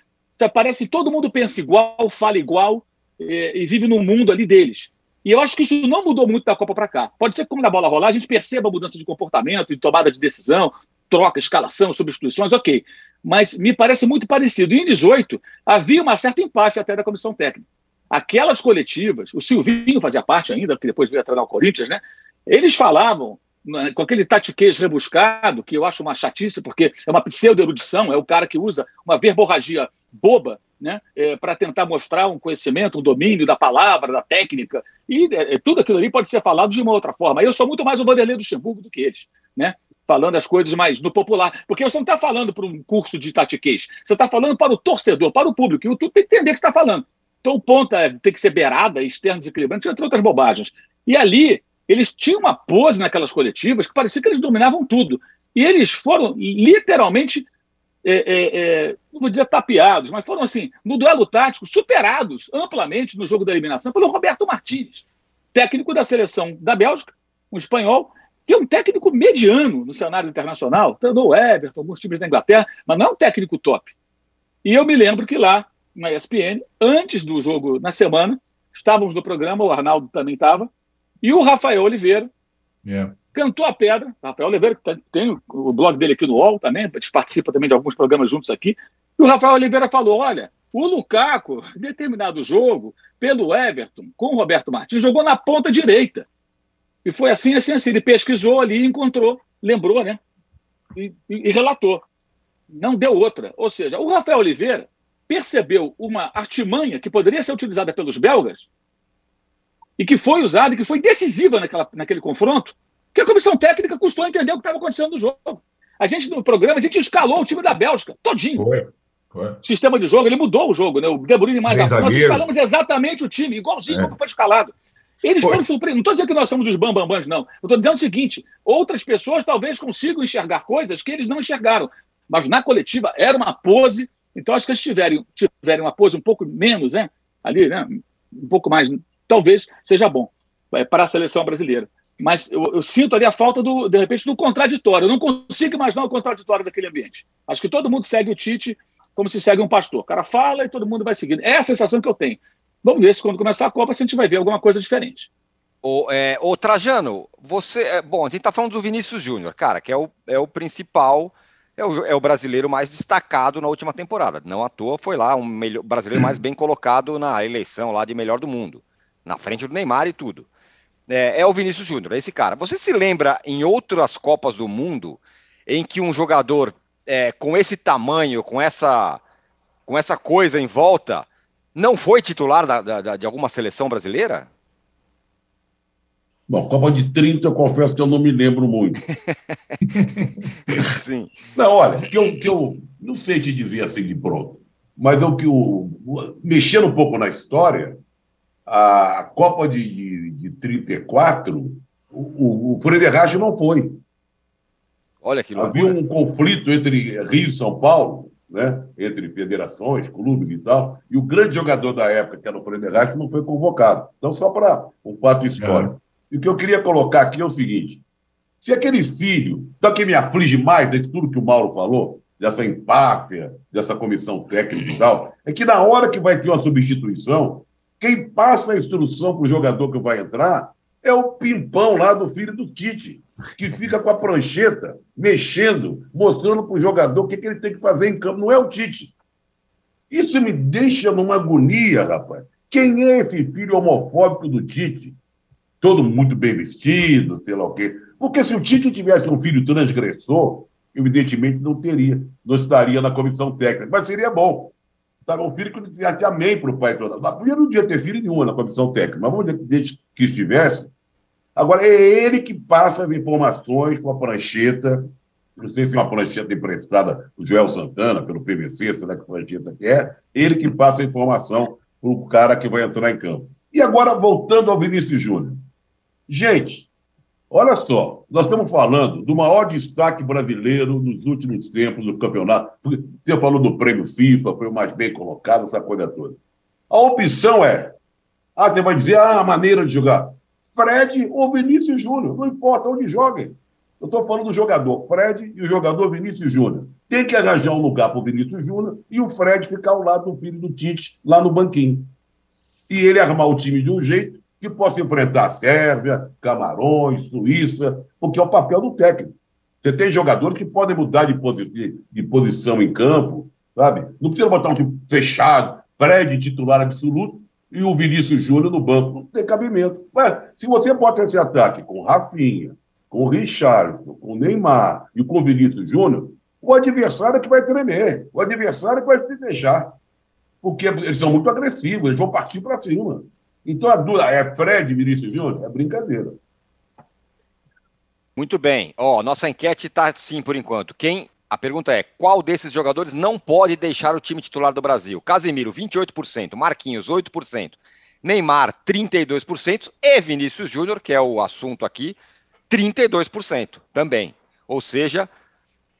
Parece que todo mundo pensa igual, fala igual e, e vive no mundo ali deles. E eu acho que isso não mudou muito da Copa para cá. Pode ser que, como na bola rolar, a gente perceba a mudança de comportamento, de tomada de decisão, troca, escalação, substituições, ok. Mas me parece muito parecido. E em 18, havia uma certa empate até da comissão técnica. Aquelas coletivas, o Silvinho fazia parte ainda, que depois veio a treinar o Corinthians, né? Eles falavam né, com aquele tatiquês rebuscado, que eu acho uma chatice, porque é uma pseudo-erudição, é o cara que usa uma verborragia boba né, é, para tentar mostrar um conhecimento, um domínio da palavra, da técnica, e é, é, tudo aquilo ali pode ser falado de uma outra forma. Eu sou muito mais o Vanderlei do Luxemburgo do que eles, né? falando as coisas mais no popular, porque você não está falando para um curso de tatiquês, você está falando para o torcedor, para o público, e o tudo tem que entender o que está falando. Então, o ponto é, tem que ser beirada, externo desequilibrante, entre outras bobagens. E ali, eles tinham uma pose naquelas coletivas que parecia que eles dominavam tudo. E eles foram literalmente, é, é, é, não vou dizer tapeados, mas foram assim, no duelo tático, superados amplamente no jogo da eliminação pelo Roberto Martins, técnico da seleção da Bélgica, um espanhol, que é um técnico mediano no cenário internacional, treinou o Everton, alguns times da Inglaterra, mas não é um técnico top. E eu me lembro que lá, na ESPN, antes do jogo, na semana, estávamos no programa, o Arnaldo também estava, e o Rafael Oliveira yeah. cantou a pedra. Rafael Oliveira, que tem o blog dele aqui no UOL também, participa também de alguns programas juntos aqui. E o Rafael Oliveira falou: olha, o Lukaku, em determinado jogo, pelo Everton, com o Roberto Martins, jogou na ponta direita. E foi assim, assim, assim. Ele pesquisou ali, encontrou, lembrou, né? E, e, e relatou. Não deu outra. Ou seja, o Rafael Oliveira percebeu uma artimanha que poderia ser utilizada pelos belgas e que foi usada e que foi decisiva naquela, naquele confronto, que a comissão técnica custou entender o que estava acontecendo no jogo. A gente, no programa, a gente escalou o time da Bélgica, todinho. Foi. Foi. Sistema de jogo, ele mudou o jogo, né? O De Bruyne mais a Nós escalamos exatamente o time, igualzinho é. como foi escalado. Eles foi. foram surpreendidos. Não estou dizendo que nós somos os bambambãs, não. Eu estou dizendo o seguinte: outras pessoas talvez consigam enxergar coisas que eles não enxergaram. Mas na coletiva era uma pose. Então, acho que eles tiverem, tiverem uma pose um pouco menos, né? Ali, né? Um pouco mais talvez seja bom é, para a seleção brasileira. Mas eu, eu, sinto ali a falta, do, de repente, do contraditório. Eu não consigo imaginar o contraditório daquele ambiente. Acho que todo mundo segue o Tite como se segue um pastor. O cara fala e todo mundo vai seguindo. É a sensação que eu tenho. Vamos ver se quando começar a Copa, se a gente vai ver alguma coisa diferente. O, é, Trajano, você. É, bom, a gente está falando do Vinícius Júnior, cara, que é o, é o principal, é o, é o brasileiro mais destacado na última temporada. Não à toa foi lá um brasileiro mais bem colocado na eleição lá de melhor do mundo na frente do Neymar e tudo. É, é o Vinícius Júnior, é esse cara. Você se lembra em outras Copas do Mundo em que um jogador é, com esse tamanho, com essa, com essa coisa em volta, não foi titular da, da, de alguma seleção brasileira? Bom, Copa de 30, eu confesso que eu não me lembro muito. Sim. Não, olha, que eu, que eu não sei te dizer assim de pronto, mas eu que eu, mexendo um pouco na história, a Copa de, de, de 34, o, o não foi. Olha que loucura. Havia um conflito entre Rio e São Paulo, né? entre federações, clubes e tal, e o grande jogador da época, que era o Frederich, não foi convocado. Então, só para um fato histórico. É. E o que eu queria colocar aqui é o seguinte: se aquele filho, então que me aflige mais de tudo que o Mauro falou, dessa empáfia, dessa comissão técnica e tal, é que na hora que vai ter uma substituição, quem passa a instrução para o jogador que vai entrar é o pimpão lá do filho do Tite, que fica com a prancheta, mexendo, mostrando para o jogador o que, que ele tem que fazer em campo. Não é o Tite. Isso me deixa numa agonia, rapaz. Quem é esse filho homofóbico do Tite? Todo muito bem vestido, sei lá o quê. Porque se o Tite tivesse um filho transgressor, evidentemente não teria, não estaria na comissão técnica. Mas seria bom. Estava um filho que dizia amém para o pai toda. Primeiro não devia ter filho nenhum na comissão técnica, mas vamos dizer que que estivesse, Agora, é ele que passa as informações com a prancheta, não sei se é uma prancheta emprestada do Joel Santana, pelo PVC, será que prancheta que é, ele que passa a informação para o cara que vai entrar em campo. E agora, voltando ao Vinícius Júnior. Gente, olha só, nós estamos falando do maior destaque brasileiro nos últimos tempos do campeonato. Você falou do prêmio FIFA, foi o mais bem colocado, essa coisa toda. A opção é, ah, você vai dizer, ah, a maneira de jogar. Fred ou Vinícius Júnior, não importa onde joguem. Eu estou falando do jogador Fred e o jogador Vinícius Júnior. Tem que arranjar um lugar para o Vinícius Júnior e o Fred ficar ao lado do filho do Tite, lá no banquinho. E ele armar o time de um jeito que possa enfrentar a Sérvia, Camarões, Suíça, porque é o papel do técnico. Você tem jogadores que podem mudar de, posi de posição em campo, sabe? Não precisa botar um time fechado, Fred titular absoluto, e o Vinícius Júnior no banco. Não tem cabimento. Mas se você bota esse ataque com Rafinha, com o Richard, com Neymar e com o Vinícius Júnior, o adversário é que vai tremer, o adversário é que vai se deixar. Porque eles são muito agressivos, eles vão partir para cima. Então a dúvida é Fred e Vinícius Júnior? É brincadeira. Muito bem. Ó, oh, nossa enquete está assim por enquanto. Quem a pergunta é: qual desses jogadores não pode deixar o time titular do Brasil? Casemiro, 28%, Marquinhos, 8%, Neymar, 32% e Vinícius Júnior, que é o assunto aqui, 32% também. Ou seja,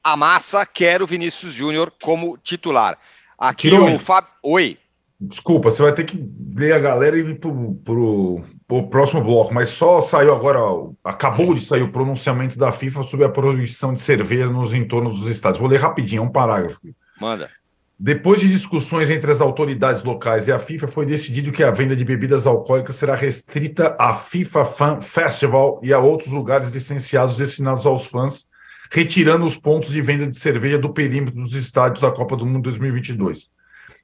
a massa quer o Vinícius Júnior como titular. Aqui o Fábio. Oi. Desculpa, você vai ter que ler a galera e ir pro, pro, pro próximo bloco, mas só saiu agora, acabou de sair o pronunciamento da FIFA sobre a proibição de cerveja nos entornos dos estádios. Vou ler rapidinho, é um parágrafo. Manda. Depois de discussões entre as autoridades locais e a FIFA, foi decidido que a venda de bebidas alcoólicas será restrita à FIFA Fan Festival e a outros lugares licenciados destinados aos fãs, retirando os pontos de venda de cerveja do perímetro dos estádios da Copa do Mundo 2022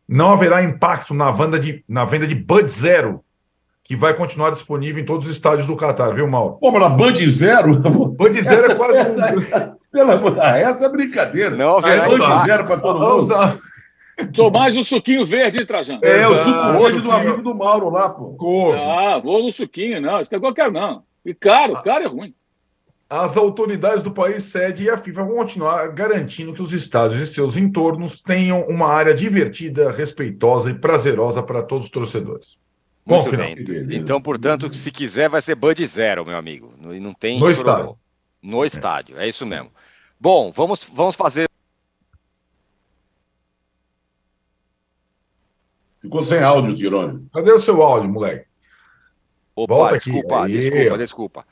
não haverá impacto na venda de, na venda de Bud Zero, que vai continuar disponível em todos os estádios do Qatar, viu, Mauro? Pô, mas na Bud Zero? Bud Zero é quase. Pela, essa é brincadeira. Não haverá Bud Zero para todo mundo. Sou mais o suquinho verde, Trajano. É, o suco verde do amigo do Mauro lá, pô. Couve. Ah, vou no suquinho, não. Isso negócio eu quero, não. E caro, caro é ruim as autoridades do país sede e a FIFA vão continuar garantindo que os estádios e seus entornos tenham uma área divertida, respeitosa e prazerosa para todos os torcedores. Muito Bom, bem. Então, portanto, se quiser, vai ser Bud Zero, meu amigo. Não tem. No estádio. No estádio, é isso mesmo. Bom, vamos, vamos fazer. Ficou sem áudio, Tirone. Cadê o seu áudio, moleque? Opa, Volta desculpa, aqui. desculpa, desculpa.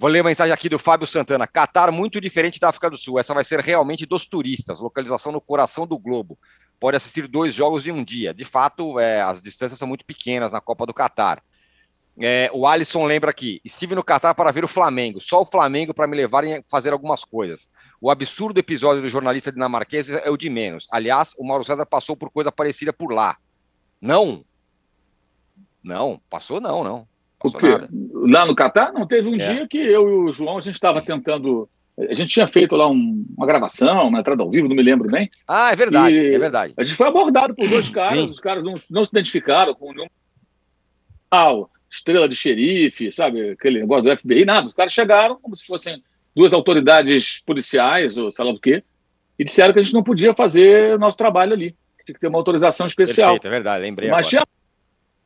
Vou ler uma mensagem aqui do Fábio Santana. Catar muito diferente da África do Sul. Essa vai ser realmente dos turistas. Localização no coração do globo. Pode assistir dois jogos em um dia. De fato, é, as distâncias são muito pequenas na Copa do Catar. É, o Alisson lembra aqui: estive no Catar para ver o Flamengo. Só o Flamengo para me levarem a fazer algumas coisas. O absurdo episódio do jornalista dinamarquês é o de menos. Aliás, o Mauro César passou por coisa parecida por lá. Não. Não, passou não, não. Porque lá no Catar, não teve um é. dia que eu e o João a gente estava tentando. A gente tinha feito lá um, uma gravação, uma entrada ao vivo, não me lembro bem. Ah, é verdade, é verdade. A gente foi abordado por dois caras, Sim. os caras não, não se identificaram com nenhum. Ah, estrela de xerife, sabe? Aquele negócio do FBI, nada. Os caras chegaram como se fossem duas autoridades policiais, ou sei lá do quê, e disseram que a gente não podia fazer nosso trabalho ali. Tinha que ter uma autorização especial. Perfeito, é verdade, lembrei. Mas agora. tinha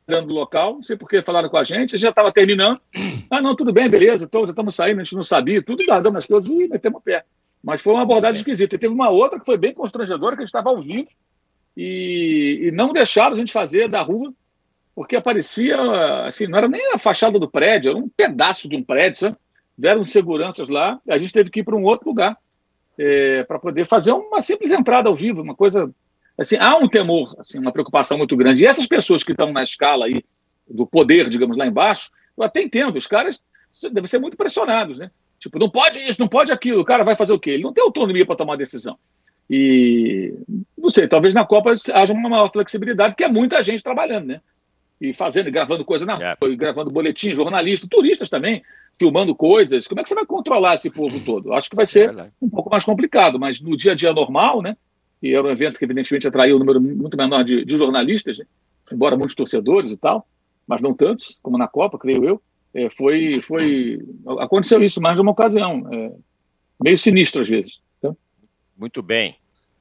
do local, não sei por que falaram com a gente, já estava terminando. Ah, não, tudo bem, beleza, então, já estamos saindo, a gente não sabia, tudo guardando as coisas e metemos o pé. Mas foi uma abordagem esquisita. E teve uma outra que foi bem constrangedora, que a gente estava ao vivo e, e, não deixaram a gente fazer da rua, porque aparecia, assim, não era nem a fachada do prédio, era um pedaço de um prédio, sabe? Vieram seguranças lá, a gente teve que ir para um outro lugar é, para poder fazer uma simples entrada ao vivo, uma coisa assim, há um temor, assim, uma preocupação muito grande. E essas pessoas que estão na escala aí do poder, digamos, lá embaixo, eu até entendo, os caras devem ser muito pressionados, né? Tipo, não pode isso, não pode aquilo, o cara vai fazer o quê? Ele não tem autonomia para tomar decisão. E, não sei, talvez na Copa haja uma maior flexibilidade, que é muita gente trabalhando, né? E fazendo, gravando coisa na é. rua, gravando boletim, jornalista, turistas também, filmando coisas. Como é que você vai controlar esse povo todo? Acho que vai ser é um pouco mais complicado, mas no dia a dia normal, né? E era um evento que, evidentemente, atraiu um número muito menor de, de jornalistas, né? embora muitos torcedores e tal, mas não tantos, como na Copa, creio eu. é, foi, foi. Aconteceu isso mais de uma ocasião. É, meio sinistro às vezes. Tá? Muito bem.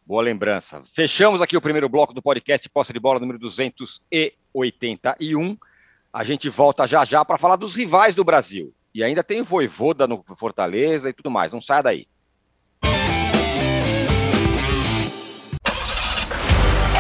Boa lembrança. Fechamos aqui o primeiro bloco do podcast Posse de Bola número 281. A gente volta já já para falar dos rivais do Brasil. E ainda tem o Voivoda no Fortaleza e tudo mais. Não saia daí.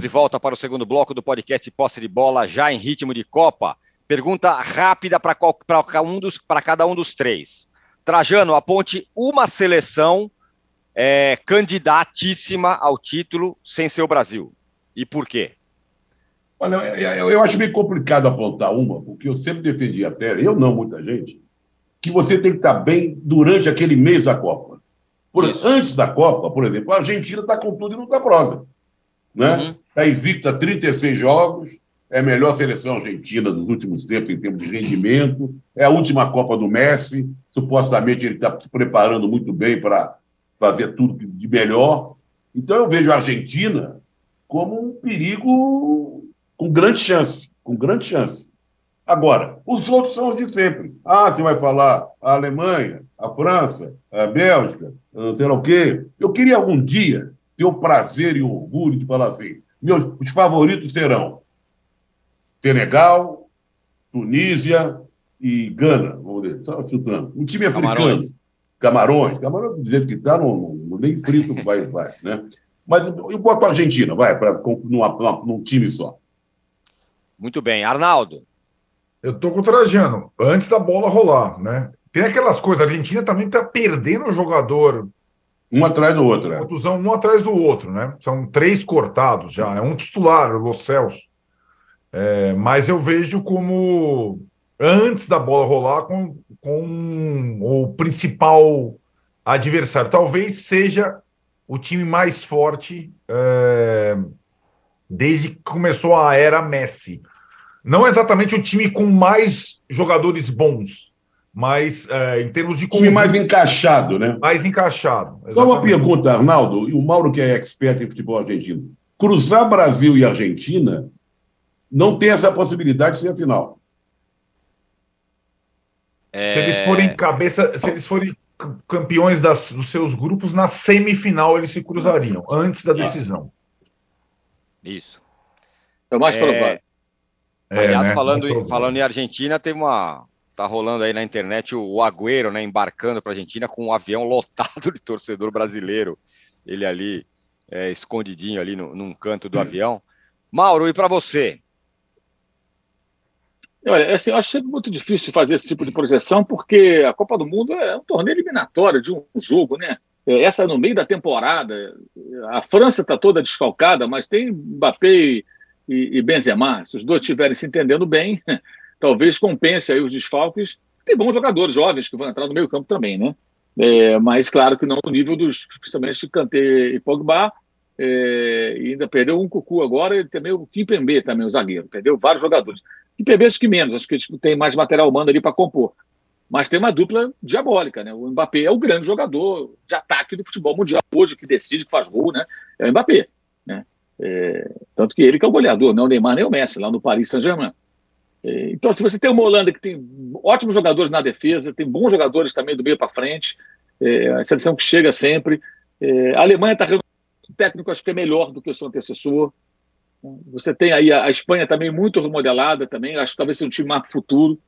Estamos de volta para o segundo bloco do podcast Posse de Bola, já em ritmo de Copa. Pergunta rápida para um dos, cada um dos três. Trajano, aponte uma seleção é, candidatíssima ao título sem ser o Brasil. E por quê? Olha, eu, eu acho meio complicado apontar uma, porque eu sempre defendi até, eu não, muita gente, que você tem que estar bem durante aquele mês da Copa. Por, antes da Copa, por exemplo, a Argentina está com tudo e não está próxima. Está né? Uhum. Tá invicta 36 jogos, é a melhor seleção argentina dos últimos tempos em termos de rendimento, é a última Copa do Messi, supostamente ele está se preparando muito bem para fazer tudo de melhor. Então eu vejo a Argentina como um perigo com grande chance, com grande chance. Agora, os outros são os de sempre. Ah, você vai falar a Alemanha, a França, a Bélgica, não sei lá o quê. Eu queria algum dia ter o prazer e o orgulho de falar assim: meus, os favoritos serão Senegal, Tunísia e Gana, vamos dizer, só chutando. Um time africano, Camarões, Camarões, Camarões do jeito que está, não, não, nem frito vai, vai, né? Mas eu boto a Argentina, vai, para num time só. Muito bem. Arnaldo. Eu tô com o Trajano, antes da bola rolar, né? Tem aquelas coisas, a Argentina também tá perdendo o jogador. Um atrás do outro, né? Contusão um atrás do outro, né? São três cortados já. É um titular, o Los Celso. É, mas eu vejo como antes da bola rolar com, com o principal adversário. Talvez seja o time mais forte é, desde que começou a era Messi. Não exatamente o time com mais jogadores bons, mas é, em termos de. Time mais encaixado, né? Mais encaixado. Exatamente. Só uma pergunta, Arnaldo, e o Mauro, que é expert em futebol argentino. Cruzar Brasil e Argentina não tem essa possibilidade de ser a final. É... Se eles forem cabeça, se eles forem campeões das, dos seus grupos, na semifinal eles se cruzariam, antes da decisão. Isso. É mais é... provável. É, Aliás, né? falando, falando em Argentina, tem uma. Tá rolando aí na internet o, Agüero, né? Embarcando para a Argentina com um avião lotado de torcedor brasileiro. Ele ali, é, escondidinho ali no, num canto do hum. avião. Mauro, e para você? Olha, assim, eu acho sempre muito difícil fazer esse tipo de projeção, porque a Copa do Mundo é um torneio eliminatório de um jogo, né? É, essa é no meio da temporada. A França está toda desfalcada, mas tem Mbappé e, e Benzema. Se os dois estiverem se entendendo bem, talvez compense aí os desfalques. Tem bons jogadores jovens que vão entrar no meio campo também, né? É, mas claro que não no nível dos, principalmente Kanté e Pogba. É, e ainda perdeu um Cucu agora e também o Kimpembe também, o zagueiro. Perdeu vários jogadores. E PB acho que menos, acho que tem mais material humano ali para compor. Mas tem uma dupla diabólica, né? O Mbappé é o grande jogador de ataque do futebol mundial hoje, que decide, que faz gol, né? É o Mbappé, né? É, tanto que ele que é o goleador, não o Neymar nem o Messi, lá no Paris Saint-Germain. Então, se você tem uma Holanda que tem ótimos jogadores na defesa, tem bons jogadores também do meio para frente, é, a seleção que chega sempre. É, a Alemanha está um técnico, acho que é melhor do que o seu antecessor. Você tem aí a, Espanha também muito remodelada também, acho que talvez seja um time mais futuro.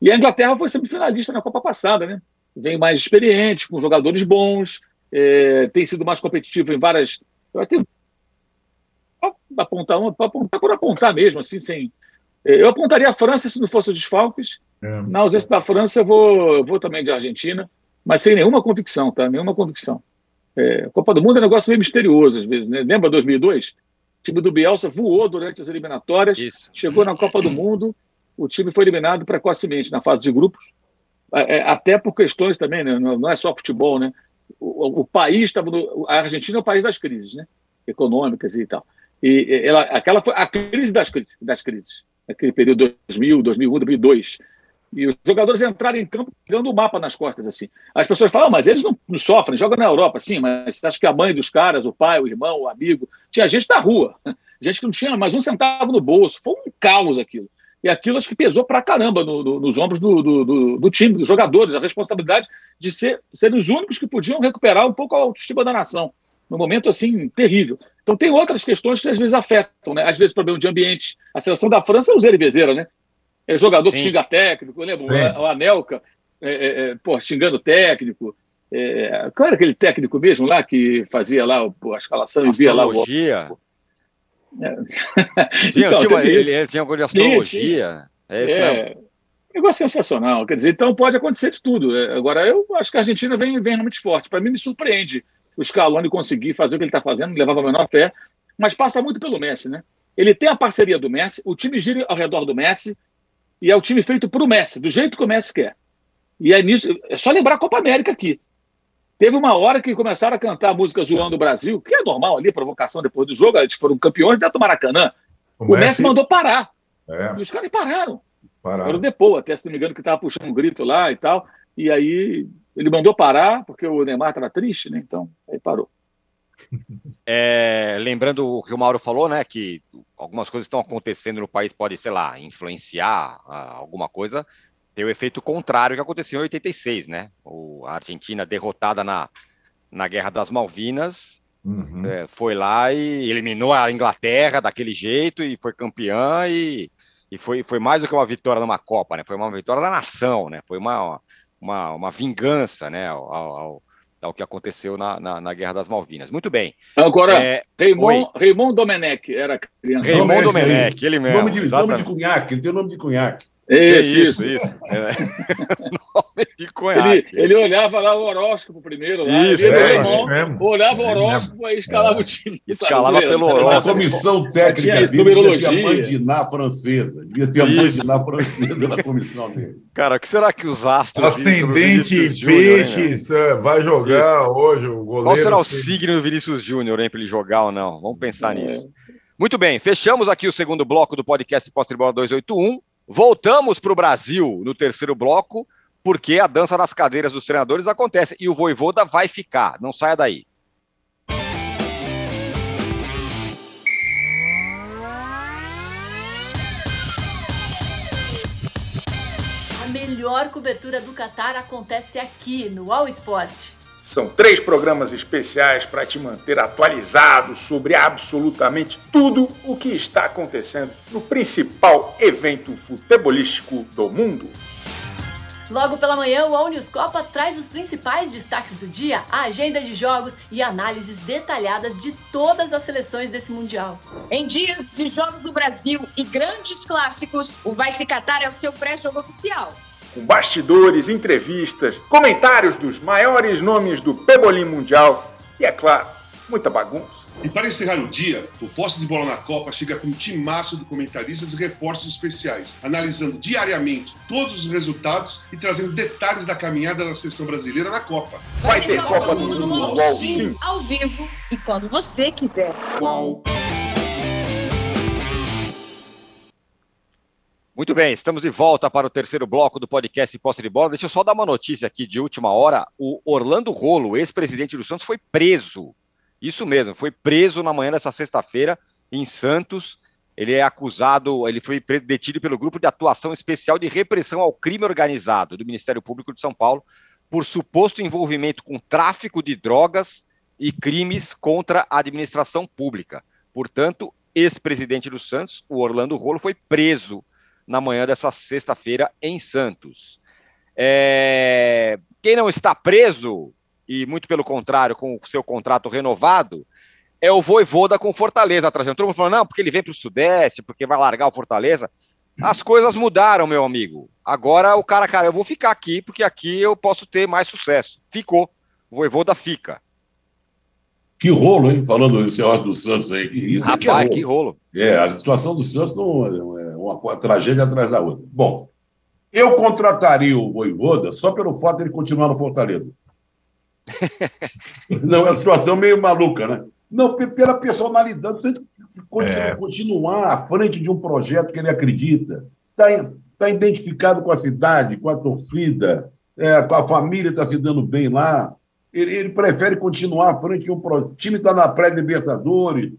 E a Inglaterra foi semifinalista na Copa passada, né? Vem mais experiente, com jogadores bons, é, tem sido mais competitivo em várias. Eu tenho apontar uma, apontar por apontar mesmo, assim, sem. É, eu apontaria a França se não fosse os desfalques. É. Na ausência da França, eu vou, eu vou também de Argentina, mas sem nenhuma convicção, tá? Nenhuma convicção. É, a Copa do Mundo é um negócio meio misterioso às vezes, né? Lembra 2002? time do Bielsa voou durante as eliminatórias, Isso. chegou na Copa do Mundo, o time foi eliminado precocemente na fase de grupos, é, é, até por questões também, né? não é só futebol, né? O, o país estava. A Argentina é o país das crises, né? Econômicas e tal. E ela, aquela foi a crise das, das crises, aquele período 2000, 2001, 2002. E os jogadores entraram em campo pegando o mapa nas costas, assim. As pessoas falam, ah, mas eles não, não, sofrem, jogam na Europa, sim, mas acha que a mãe dos caras, o pai, o irmão, o amigo, tinha gente na rua, gente que não tinha mais um centavo no bolso. Foi um caos aquilo. E aquilo acho que pesou pra caramba no, no, nos ombros do, do, do, do, time, dos jogadores, a responsabilidade de ser, serem os únicos que podiam recuperar um pouco a autoestima da nação. Num momento assim terrível. Então tem outras questões que às vezes afetam, né? Às vezes problema de ambiente. A seleção da França é o Zé Bezeira, né? É jogador Sim. que xinga técnico, eu lembro, o Anelka, é, é, é, pô, xingando técnico. É, qual era aquele técnico mesmo lá que fazia lá a escalação e via lá o. É. Tinha, então, tinha, ele, ele, tinha alguma de astrologia. É isso é, mesmo. Negócio sensacional. Quer dizer, então pode acontecer de tudo. É, agora, eu acho que a Argentina vem, vem realmente forte. Para mim, me surpreende o Scaloni conseguir fazer o que ele está fazendo, levava a menor fé, mas passa muito pelo Messi, né? Ele tem a parceria do Messi, o time gira ao redor do Messi, e é o time feito para o Messi, do jeito que o Messi quer. E é nisso. É só lembrar a Copa América aqui. Teve uma hora que começaram a cantar a música Zoando o Brasil, que é normal ali, provocação depois do jogo, eles foram campeões dentro do Maracanã. O, o Messi... Messi... mandou parar. É. E os caras pararam. pararam. O Depô, até se não me engano, que estava puxando um grito lá e tal. E aí ele mandou parar, porque o Neymar estava triste, né? Então, aí parou. É, lembrando o que o Mauro falou, né? Que algumas coisas estão acontecendo no país, pode, sei lá, influenciar uh, alguma coisa tem o efeito contrário que aconteceu em 86, né? O, a Argentina derrotada na, na Guerra das Malvinas uhum. é, foi lá e eliminou a Inglaterra daquele jeito e foi campeã e, e foi, foi mais do que uma vitória numa Copa, né? Foi uma vitória da nação, né? Foi uma, uma, uma vingança, né? Ao, ao, ao que aconteceu na, na, na, Guerra das Malvinas. Muito bem. Agora, é, Raymond, Raymond Domenech era criança. Raymond Domenech, ele mesmo. Nome de, nome de cunhaque, ele tem o nome de cunhaque. Isso, isso. isso. É. Ele, ele, olhava lá o horóscopo primeiro, lá, isso, é, irmão, olhava o horóscopo, aí escalava é. o time. Escalava pelo horóscopo. A comissão técnica dele devia ter a francesa. Devia ter a francesa na comissão dele. Cara, o que será que os astros... Ascendente Peixes vai jogar isso. hoje o goleiro. Qual será o signo do Vinícius Júnior, hein, para ele jogar ou não? Vamos pensar é. nisso. Muito bem, fechamos aqui o segundo bloco do podcast Pós Bola 281. Voltamos para o Brasil no terceiro bloco, porque a dança das cadeiras dos treinadores acontece e o Voivoda vai ficar. Não saia daí. A melhor cobertura do Catar acontece aqui no All Sport. São três programas especiais para te manter atualizado sobre absolutamente tudo o que está acontecendo no principal evento futebolístico do mundo. Logo pela manhã, o All News Copa traz os principais destaques do dia, a agenda de jogos e análises detalhadas de todas as seleções desse Mundial. Em dias de jogos do Brasil e grandes clássicos, o Vai Se Catar é o seu pré-jogo oficial com bastidores, entrevistas, comentários dos maiores nomes do Pebolim Mundial e, é claro, muita bagunça. E para encerrar o dia, o Posse de Bola na Copa chega com um timaço de comentaristas e reforços especiais, analisando diariamente todos os resultados e trazendo detalhes da caminhada da seleção brasileira na Copa. Vai, Vai ter, ter Copa, Copa do Mundo, Mundo sim, sim, ao vivo e quando você quiser. Qual? Muito bem, estamos de volta para o terceiro bloco do podcast Posse de Bola. Deixa eu só dar uma notícia aqui de última hora. O Orlando Rolo, ex-presidente do Santos, foi preso. Isso mesmo, foi preso na manhã dessa sexta-feira em Santos. Ele é acusado, ele foi detido pelo Grupo de Atuação Especial de Repressão ao Crime Organizado do Ministério Público de São Paulo por suposto envolvimento com tráfico de drogas e crimes contra a administração pública. Portanto, ex-presidente do Santos, o Orlando Rolo, foi preso na manhã dessa sexta-feira em Santos. É... Quem não está preso, e muito pelo contrário, com o seu contrato renovado, é o Voivoda com Fortaleza atrasando. Todo mundo falando, não, porque ele vem para o Sudeste, porque vai largar o Fortaleza. As coisas mudaram, meu amigo. Agora o cara, cara, eu vou ficar aqui, porque aqui eu posso ter mais sucesso. Ficou. O Voivoda fica. Que rolo, hein? Falando desse negócio do Santos aí. Isso Rapaz, é que, rolo. que rolo. É, a situação do Santos não é uma, uma tragédia atrás da outra. Bom, eu contrataria o Voivoda só pelo fato de ele continuar no Fortaleza. não, é uma situação meio maluca, né? Não, pela personalidade, tem que é. continuar à frente de um projeto que ele acredita. Está tá identificado com a cidade, com a torcida, é, com a família está se dando bem lá. Ele, ele, prefere continuar à frente de um projeto. O time está na pré-Libertadores.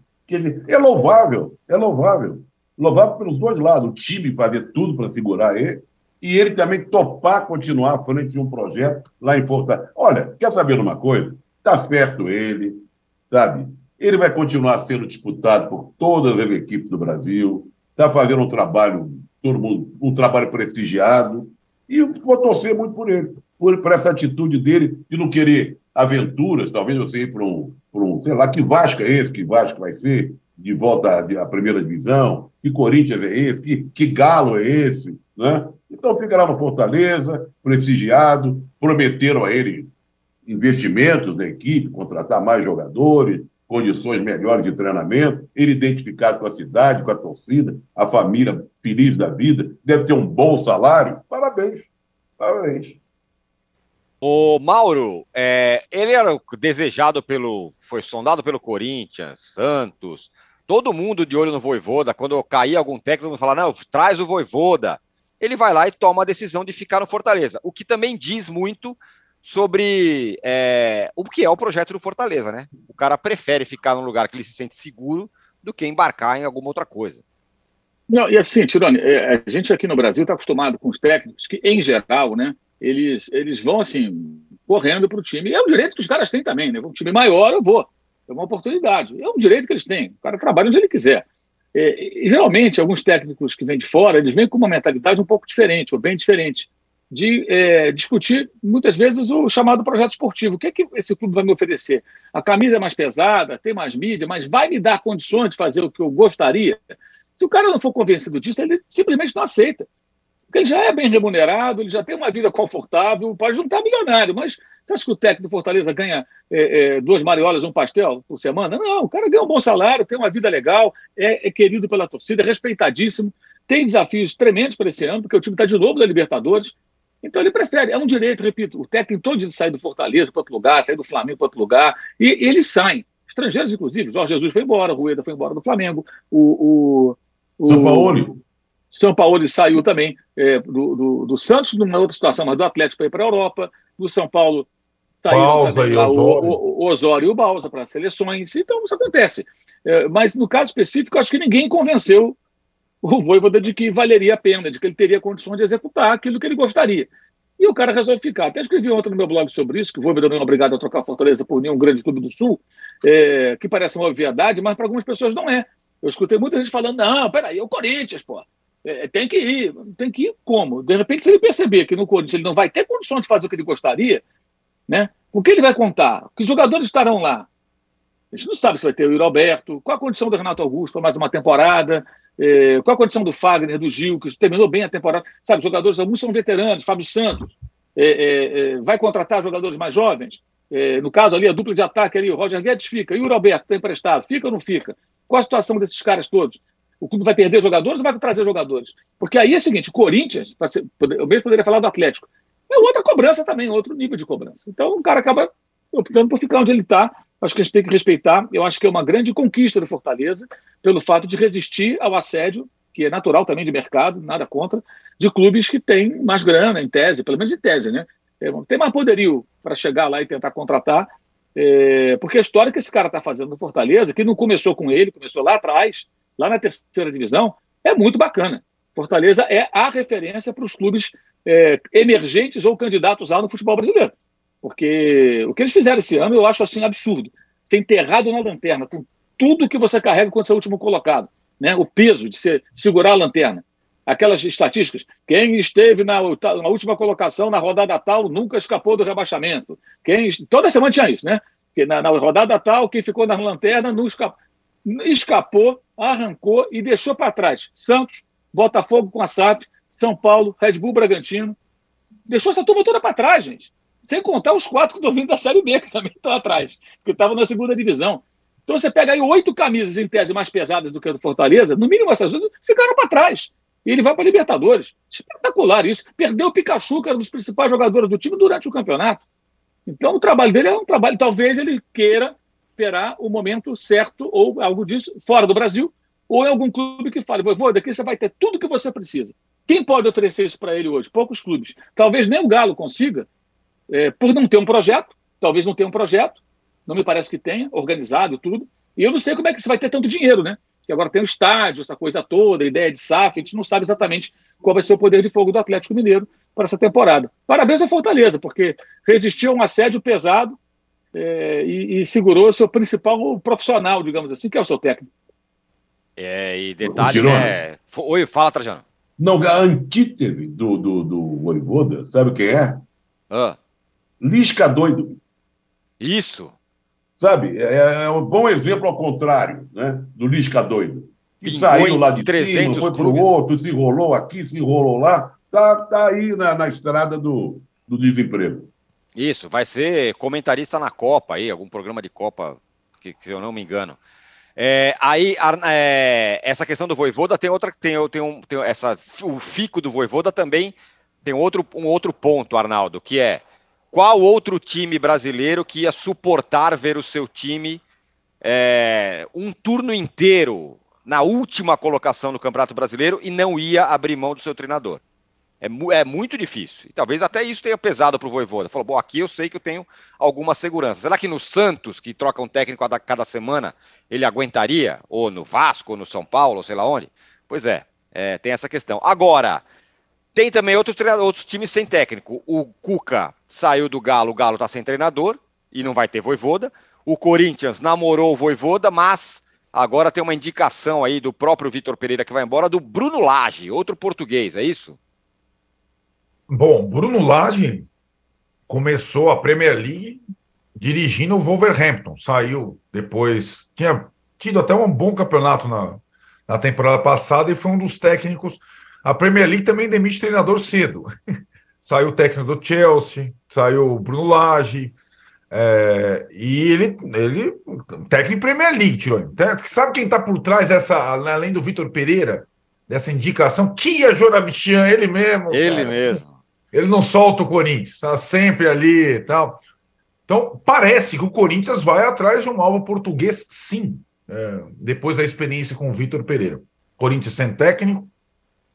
É louvável, é louvável. Louvável pelos dois lados. O time fazer tudo para segurar ele e ele também topar continuar à frente de um projeto lá em Fortaleza. Olha, quer saber uma coisa? Está certo ele, sabe? Ele vai continuar sendo disputado por todas as equipes do Brasil, está fazendo um trabalho, todo mundo, um trabalho prestigiado, e vou torcer muito por ele, por, por essa atitude dele de não querer aventuras, talvez você ir para um, um, sei lá, que Vasco é esse, que Vasco vai ser, de volta à, à primeira divisão, que Corinthians é esse, que, que Galo é esse, né? Então fica lá no Fortaleza, prestigiado, prometeram a ele investimentos na equipe, contratar mais jogadores, condições melhores de treinamento, ele identificado com a cidade, com a torcida, a família feliz da vida, deve ter um bom salário. Parabéns, parabéns. O Mauro, é, ele era desejado pelo, foi sondado pelo Corinthians, Santos, todo mundo de olho no Voivoda. Quando caía algum técnico, fala não, traz o Voivoda ele vai lá e toma a decisão de ficar no Fortaleza. O que também diz muito sobre é, o que é o projeto do Fortaleza, né? O cara prefere ficar num lugar que ele se sente seguro do que embarcar em alguma outra coisa. Não, e assim, Tirone, é, a gente aqui no Brasil está acostumado com os técnicos que, em geral, né, eles, eles vão assim, correndo para o time. E é um direito que os caras têm também, né? Um time maior, eu vou. É uma oportunidade. É um direito que eles têm. O cara trabalha onde ele quiser. É, geralmente, alguns técnicos que vêm de fora, eles vêm com uma mentalidade um pouco diferente, ou bem diferente, de é, discutir, muitas vezes, o chamado projeto esportivo. O que, é que esse clube vai me oferecer? A camisa é mais pesada, tem mais mídia, mas vai me dar condições de fazer o que eu gostaria? Se o cara não for convencido disso, ele simplesmente não aceita. Porque ele já é bem remunerado, ele já tem uma vida confortável, pode não estar milionário, mas você acha que o técnico do Fortaleza ganha é, é, duas mariolas, um pastel por semana? Não, o cara ganha um bom salário, tem uma vida legal, é, é querido pela torcida, é respeitadíssimo, tem desafios tremendos para esse ano, porque o time está de novo da Libertadores. Então ele prefere, é um direito, repito, o técnico todo dia sai do Fortaleza para outro lugar, sai do Flamengo para outro lugar, e, e eles saem. Estrangeiros, inclusive. Jorge Jesus foi embora, Rueda foi embora do Flamengo, o, o, o São Paulo. São Paulo saiu também é, do, do, do, Santos, numa outra situação, mas do Atlético para ir para a Europa. Do São Paulo saiu também, lá, Osório. O, Osório e o Balsa para as seleções. Então, isso acontece. É, mas no caso específico, acho que ninguém convenceu o Voivoda de que valeria a pena, de que ele teria condições de executar aquilo que ele gostaria. E o cara resolve ficar. Até escrevi ontem no meu blog sobre isso, que o Voivoda não é obrigado a trocar Fortaleza por nenhum grande clube do Sul, é, que parece uma obviedade, mas para algumas pessoas não é. Eu escutei muita gente falando, não, peraí, é o Corinthians, pô. É, tem que ir. Tem que ir como? De repente, se ele perceber que no Corinthians ele não vai ter condições de fazer o que ele gostaria, né? o que ele vai contar? Que jogadores estarão lá? A gente não sabe se vai ter o Yuri Alberto, qual a condição do Renato Augusto para mais uma temporada, é, qual a condição do Fagner, do Gil, que terminou bem a temporada. Sabe, jogadores, alguns são veteranos, Fábio Santos, é, é, é vai contratar jogadores mais jovens? É, no caso ali, a dupla de ataque ali, o Roger Guedes fica, e o Alberto está emprestado, fica ou não fica? Qual a situação desses caras todos? O clube vai perder jogadores ou vai trazer jogadores? Porque aí é o seguinte: Corinthians, ser, eu mesmo poderia falar do Atlético, é outra cobrança também, outro nível de cobrança. Então o cara acaba optando por ficar onde ele está. Acho que a gente tem que respeitar. Eu acho que é uma grande conquista do Fortaleza pelo fato de resistir ao assédio, que é natural também de mercado, nada contra, de clubes que têm mais grana, em tese, pelo menos em tese, né? É, tem mais poderio para chegar lá e tentar contratar. É, porque a história que esse cara está fazendo no Fortaleza, que não começou com ele, começou lá atrás, lá na terceira divisão, é muito bacana. Fortaleza é a referência para os clubes é, emergentes ou candidatos a no futebol brasileiro. Porque o que eles fizeram esse ano eu acho assim absurdo. Ser enterrado na lanterna, com tudo que você carrega quando você é o último colocado. Né? O peso de, ser, segurar a lanterna. Aquelas estatísticas. Quem esteve na, na, última colocação na rodada tal nunca escapou do rebaixamento. Quem, toda semana tinha isso, né? Na, na rodada tal, quem ficou na lanterna não escapou escapou, arrancou e deixou para trás Santos, Botafogo com a SAP, São Paulo, Red Bull Bragantino. Deixou essa turma toda para trás, gente. Sem contar os quatro que estão vindo da Série B, que também estão atrás, que estavam na segunda divisão. Então você pega aí oito camisas em tese mais pesadas do que a do Fortaleza, no mínimo essas duas ficaram para trás. E ele vai para Libertadores. Espetacular isso. Perdeu o Pikachu, que era um dos principais jogadores do time, durante o campeonato. Então o trabalho dele é um trabalho, talvez ele queira esperar o momento certo ou algo disso fora do Brasil, ou em algum clube que fale, vou daqui você vai ter tudo que você precisa. Quem pode oferecer isso para ele hoje? Poucos clubes. Talvez nem o Galo consiga, é, por não ter um projeto, talvez não tenha um projeto, não me parece que tenha, organizado tudo. E eu não sei como é que você vai ter tanto dinheiro, né? Que agora tem o estádio, essa coisa toda, a ideia de SAF, a gente não sabe exatamente qual vai ser o poder de fogo do Atlético Mineiro para essa temporada. Parabéns ao Fortaleza, porque resistiu a um assédio pesado é, e, e, segurou o seu principal profissional, digamos assim, que é o seu técnico. É, e detalhe, né? Oi, fala, Trajano. Não, a antítese do, do, do Voivoda, sabe quem é? Ah. Lisca doido. Isso. Sabe? É, é, um bom exemplo ao contrário, né? Do Lisca doido. Que saiu lá de cima, foi para o outro, se enrolou aqui, se enrolou lá. Tá, tá aí na, na estrada do, do desemprego. Isso, vai ser comentarista na Copa aí, algum programa de Copa, que, se eu não me engano. É, aí, é, essa questão do Voivoda tem outra, tem, tem, um, tem essa, o fico do Voivoda também tem outro, um outro ponto, Arnaldo, que é qual outro time brasileiro que ia suportar ver o seu time é, um turno inteiro na última colocação no Campeonato Brasileiro e não ia abrir mão do seu treinador? É, é muito difícil. E talvez até isso tenha pesado para o Voivoda. Falou, bom, aqui eu sei que eu tenho alguma segurança. Será que no Santos, que troca um técnico a cada semana, ele aguentaria? Ou no Vasco, ou no São Paulo, sei lá onde? Pois é, é tem essa questão. Agora, tem também outros, outros times sem técnico. O Cuca saiu do Galo, o Galo está sem treinador e não vai ter voivoda. O Corinthians namorou o voivoda, mas agora tem uma indicação aí do próprio Vitor Pereira que vai embora, do Bruno Lage, outro português, é isso? Bom, Bruno Lage começou a Premier League dirigindo o Wolverhampton. Saiu depois, tinha tido até um bom campeonato na, na temporada passada e foi um dos técnicos a Premier League também demite treinador cedo. saiu o técnico do Chelsea, saiu o Bruno Lage, é, e ele, ele, técnico Premier League, tirou. Sabe quem está por trás dessa, além do Vitor Pereira, dessa indicação? Kia Jorabichian, ele mesmo. Ele cara. mesmo. Ele não solta o Corinthians, está sempre ali e tal. Então, parece que o Corinthians vai atrás de um alvo português, sim, é, depois da experiência com o Vitor Pereira. Corinthians sem técnico,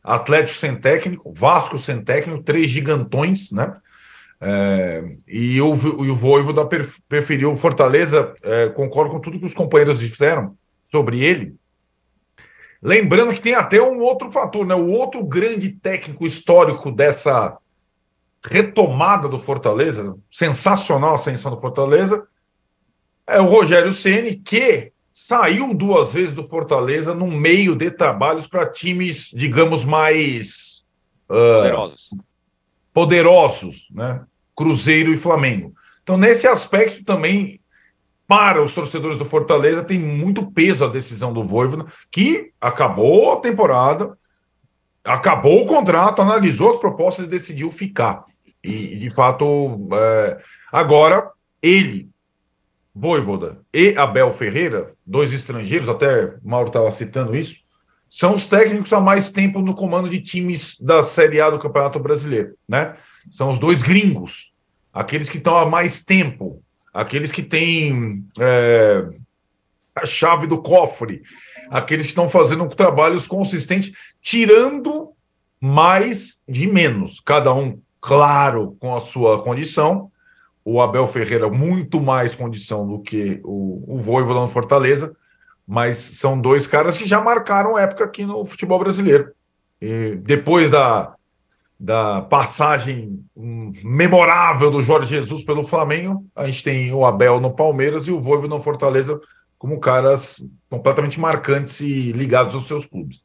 Atlético sem técnico, Vasco sem técnico, três gigantões, né? É, e, o, e o Voivoda preferiu Fortaleza, é, concordo com tudo que os companheiros disseram sobre ele. Lembrando que tem até um outro fator, né? O outro grande técnico histórico dessa retomada do Fortaleza, sensacional a ascensão do Fortaleza, é o Rogério Ceni, que saiu duas vezes do Fortaleza no meio de trabalhos para times, digamos, mais uh, poderosos. poderosos, né? Cruzeiro e Flamengo. Então, nesse aspecto também, para os torcedores do Fortaleza, tem muito peso a decisão do Voivoda, que acabou a temporada, acabou o contrato, analisou as propostas e decidiu ficar. E, de fato, é, agora ele Voivoda e Abel Ferreira, dois estrangeiros, até Mauro estava citando isso, são os técnicos há mais tempo no comando de times da Série A do Campeonato Brasileiro, né? São os dois gringos, aqueles que estão há mais tempo, aqueles que têm é, a chave do cofre, aqueles que estão fazendo trabalhos consistentes, tirando mais de menos, cada um, claro, com a sua condição, o Abel Ferreira muito mais condição do que o, o Voivoda no Fortaleza, mas são dois caras que já marcaram época aqui no futebol brasileiro. E depois da, da passagem memorável do Jorge Jesus pelo Flamengo, a gente tem o Abel no Palmeiras e o Voivoda no Fortaleza como caras completamente marcantes e ligados aos seus clubes.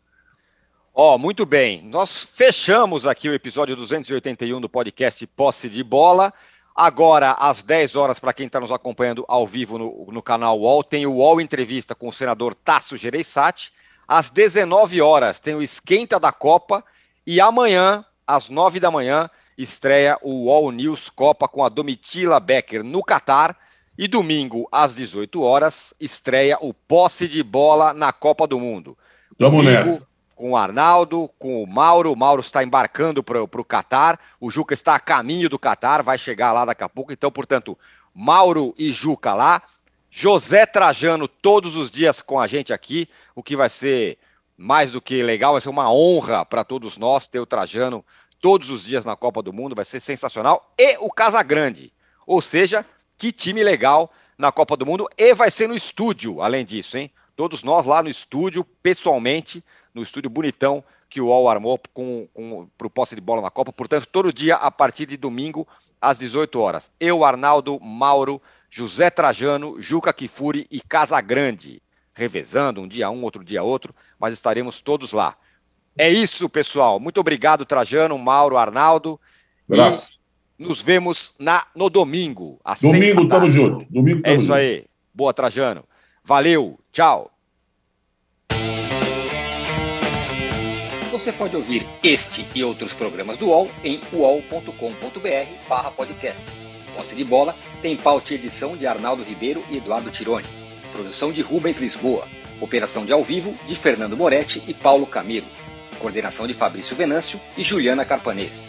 Ó, oh, muito bem. Nós fechamos aqui o episódio 281 do podcast Posse de Bola. Agora, às 10 horas, para quem está nos acompanhando ao vivo no, no canal UOL, tem o UOL Entrevista com o senador Tasso Gereissati. Às 19 horas, tem o Esquenta da Copa. E amanhã, às 9 da manhã, estreia o All News Copa com a Domitila Becker no Catar. E domingo, às 18 horas, estreia o Posse de Bola na Copa do Mundo. Comigo, nessa. Com o Arnaldo, com o Mauro. O Mauro está embarcando para o Catar. O Juca está a caminho do Catar, vai chegar lá daqui a pouco. Então, portanto, Mauro e Juca lá. José Trajano todos os dias com a gente aqui, o que vai ser mais do que legal, vai ser uma honra para todos nós ter o Trajano todos os dias na Copa do Mundo, vai ser sensacional. E o Casagrande, ou seja, que time legal na Copa do Mundo e vai ser no estúdio, além disso, hein? Todos nós lá no estúdio, pessoalmente, no estúdio bonitão que o UOL armou com, com, posse de bola na Copa. Portanto, todo dia a partir de domingo às 18 horas. Eu, Arnaldo, Mauro, José Trajano, Juca Kifuri e Casagrande, revezando um dia um, outro dia outro, mas estaremos todos lá. É isso, pessoal. Muito obrigado, Trajano, Mauro, Arnaldo. Abraço. Nos vemos na, no domingo. Domingo, tamo junto. Domingo, tamo é isso junto. aí. Boa, Trajano. Valeu. Tchau. Você pode ouvir este e outros programas do UOL em uol.com.br podcasts. Posse de bola tem pauta e edição de Arnaldo Ribeiro e Eduardo Tironi. Produção de Rubens Lisboa. Operação de ao vivo de Fernando Moretti e Paulo Camilo. Coordenação de Fabrício Venâncio e Juliana Carpanês.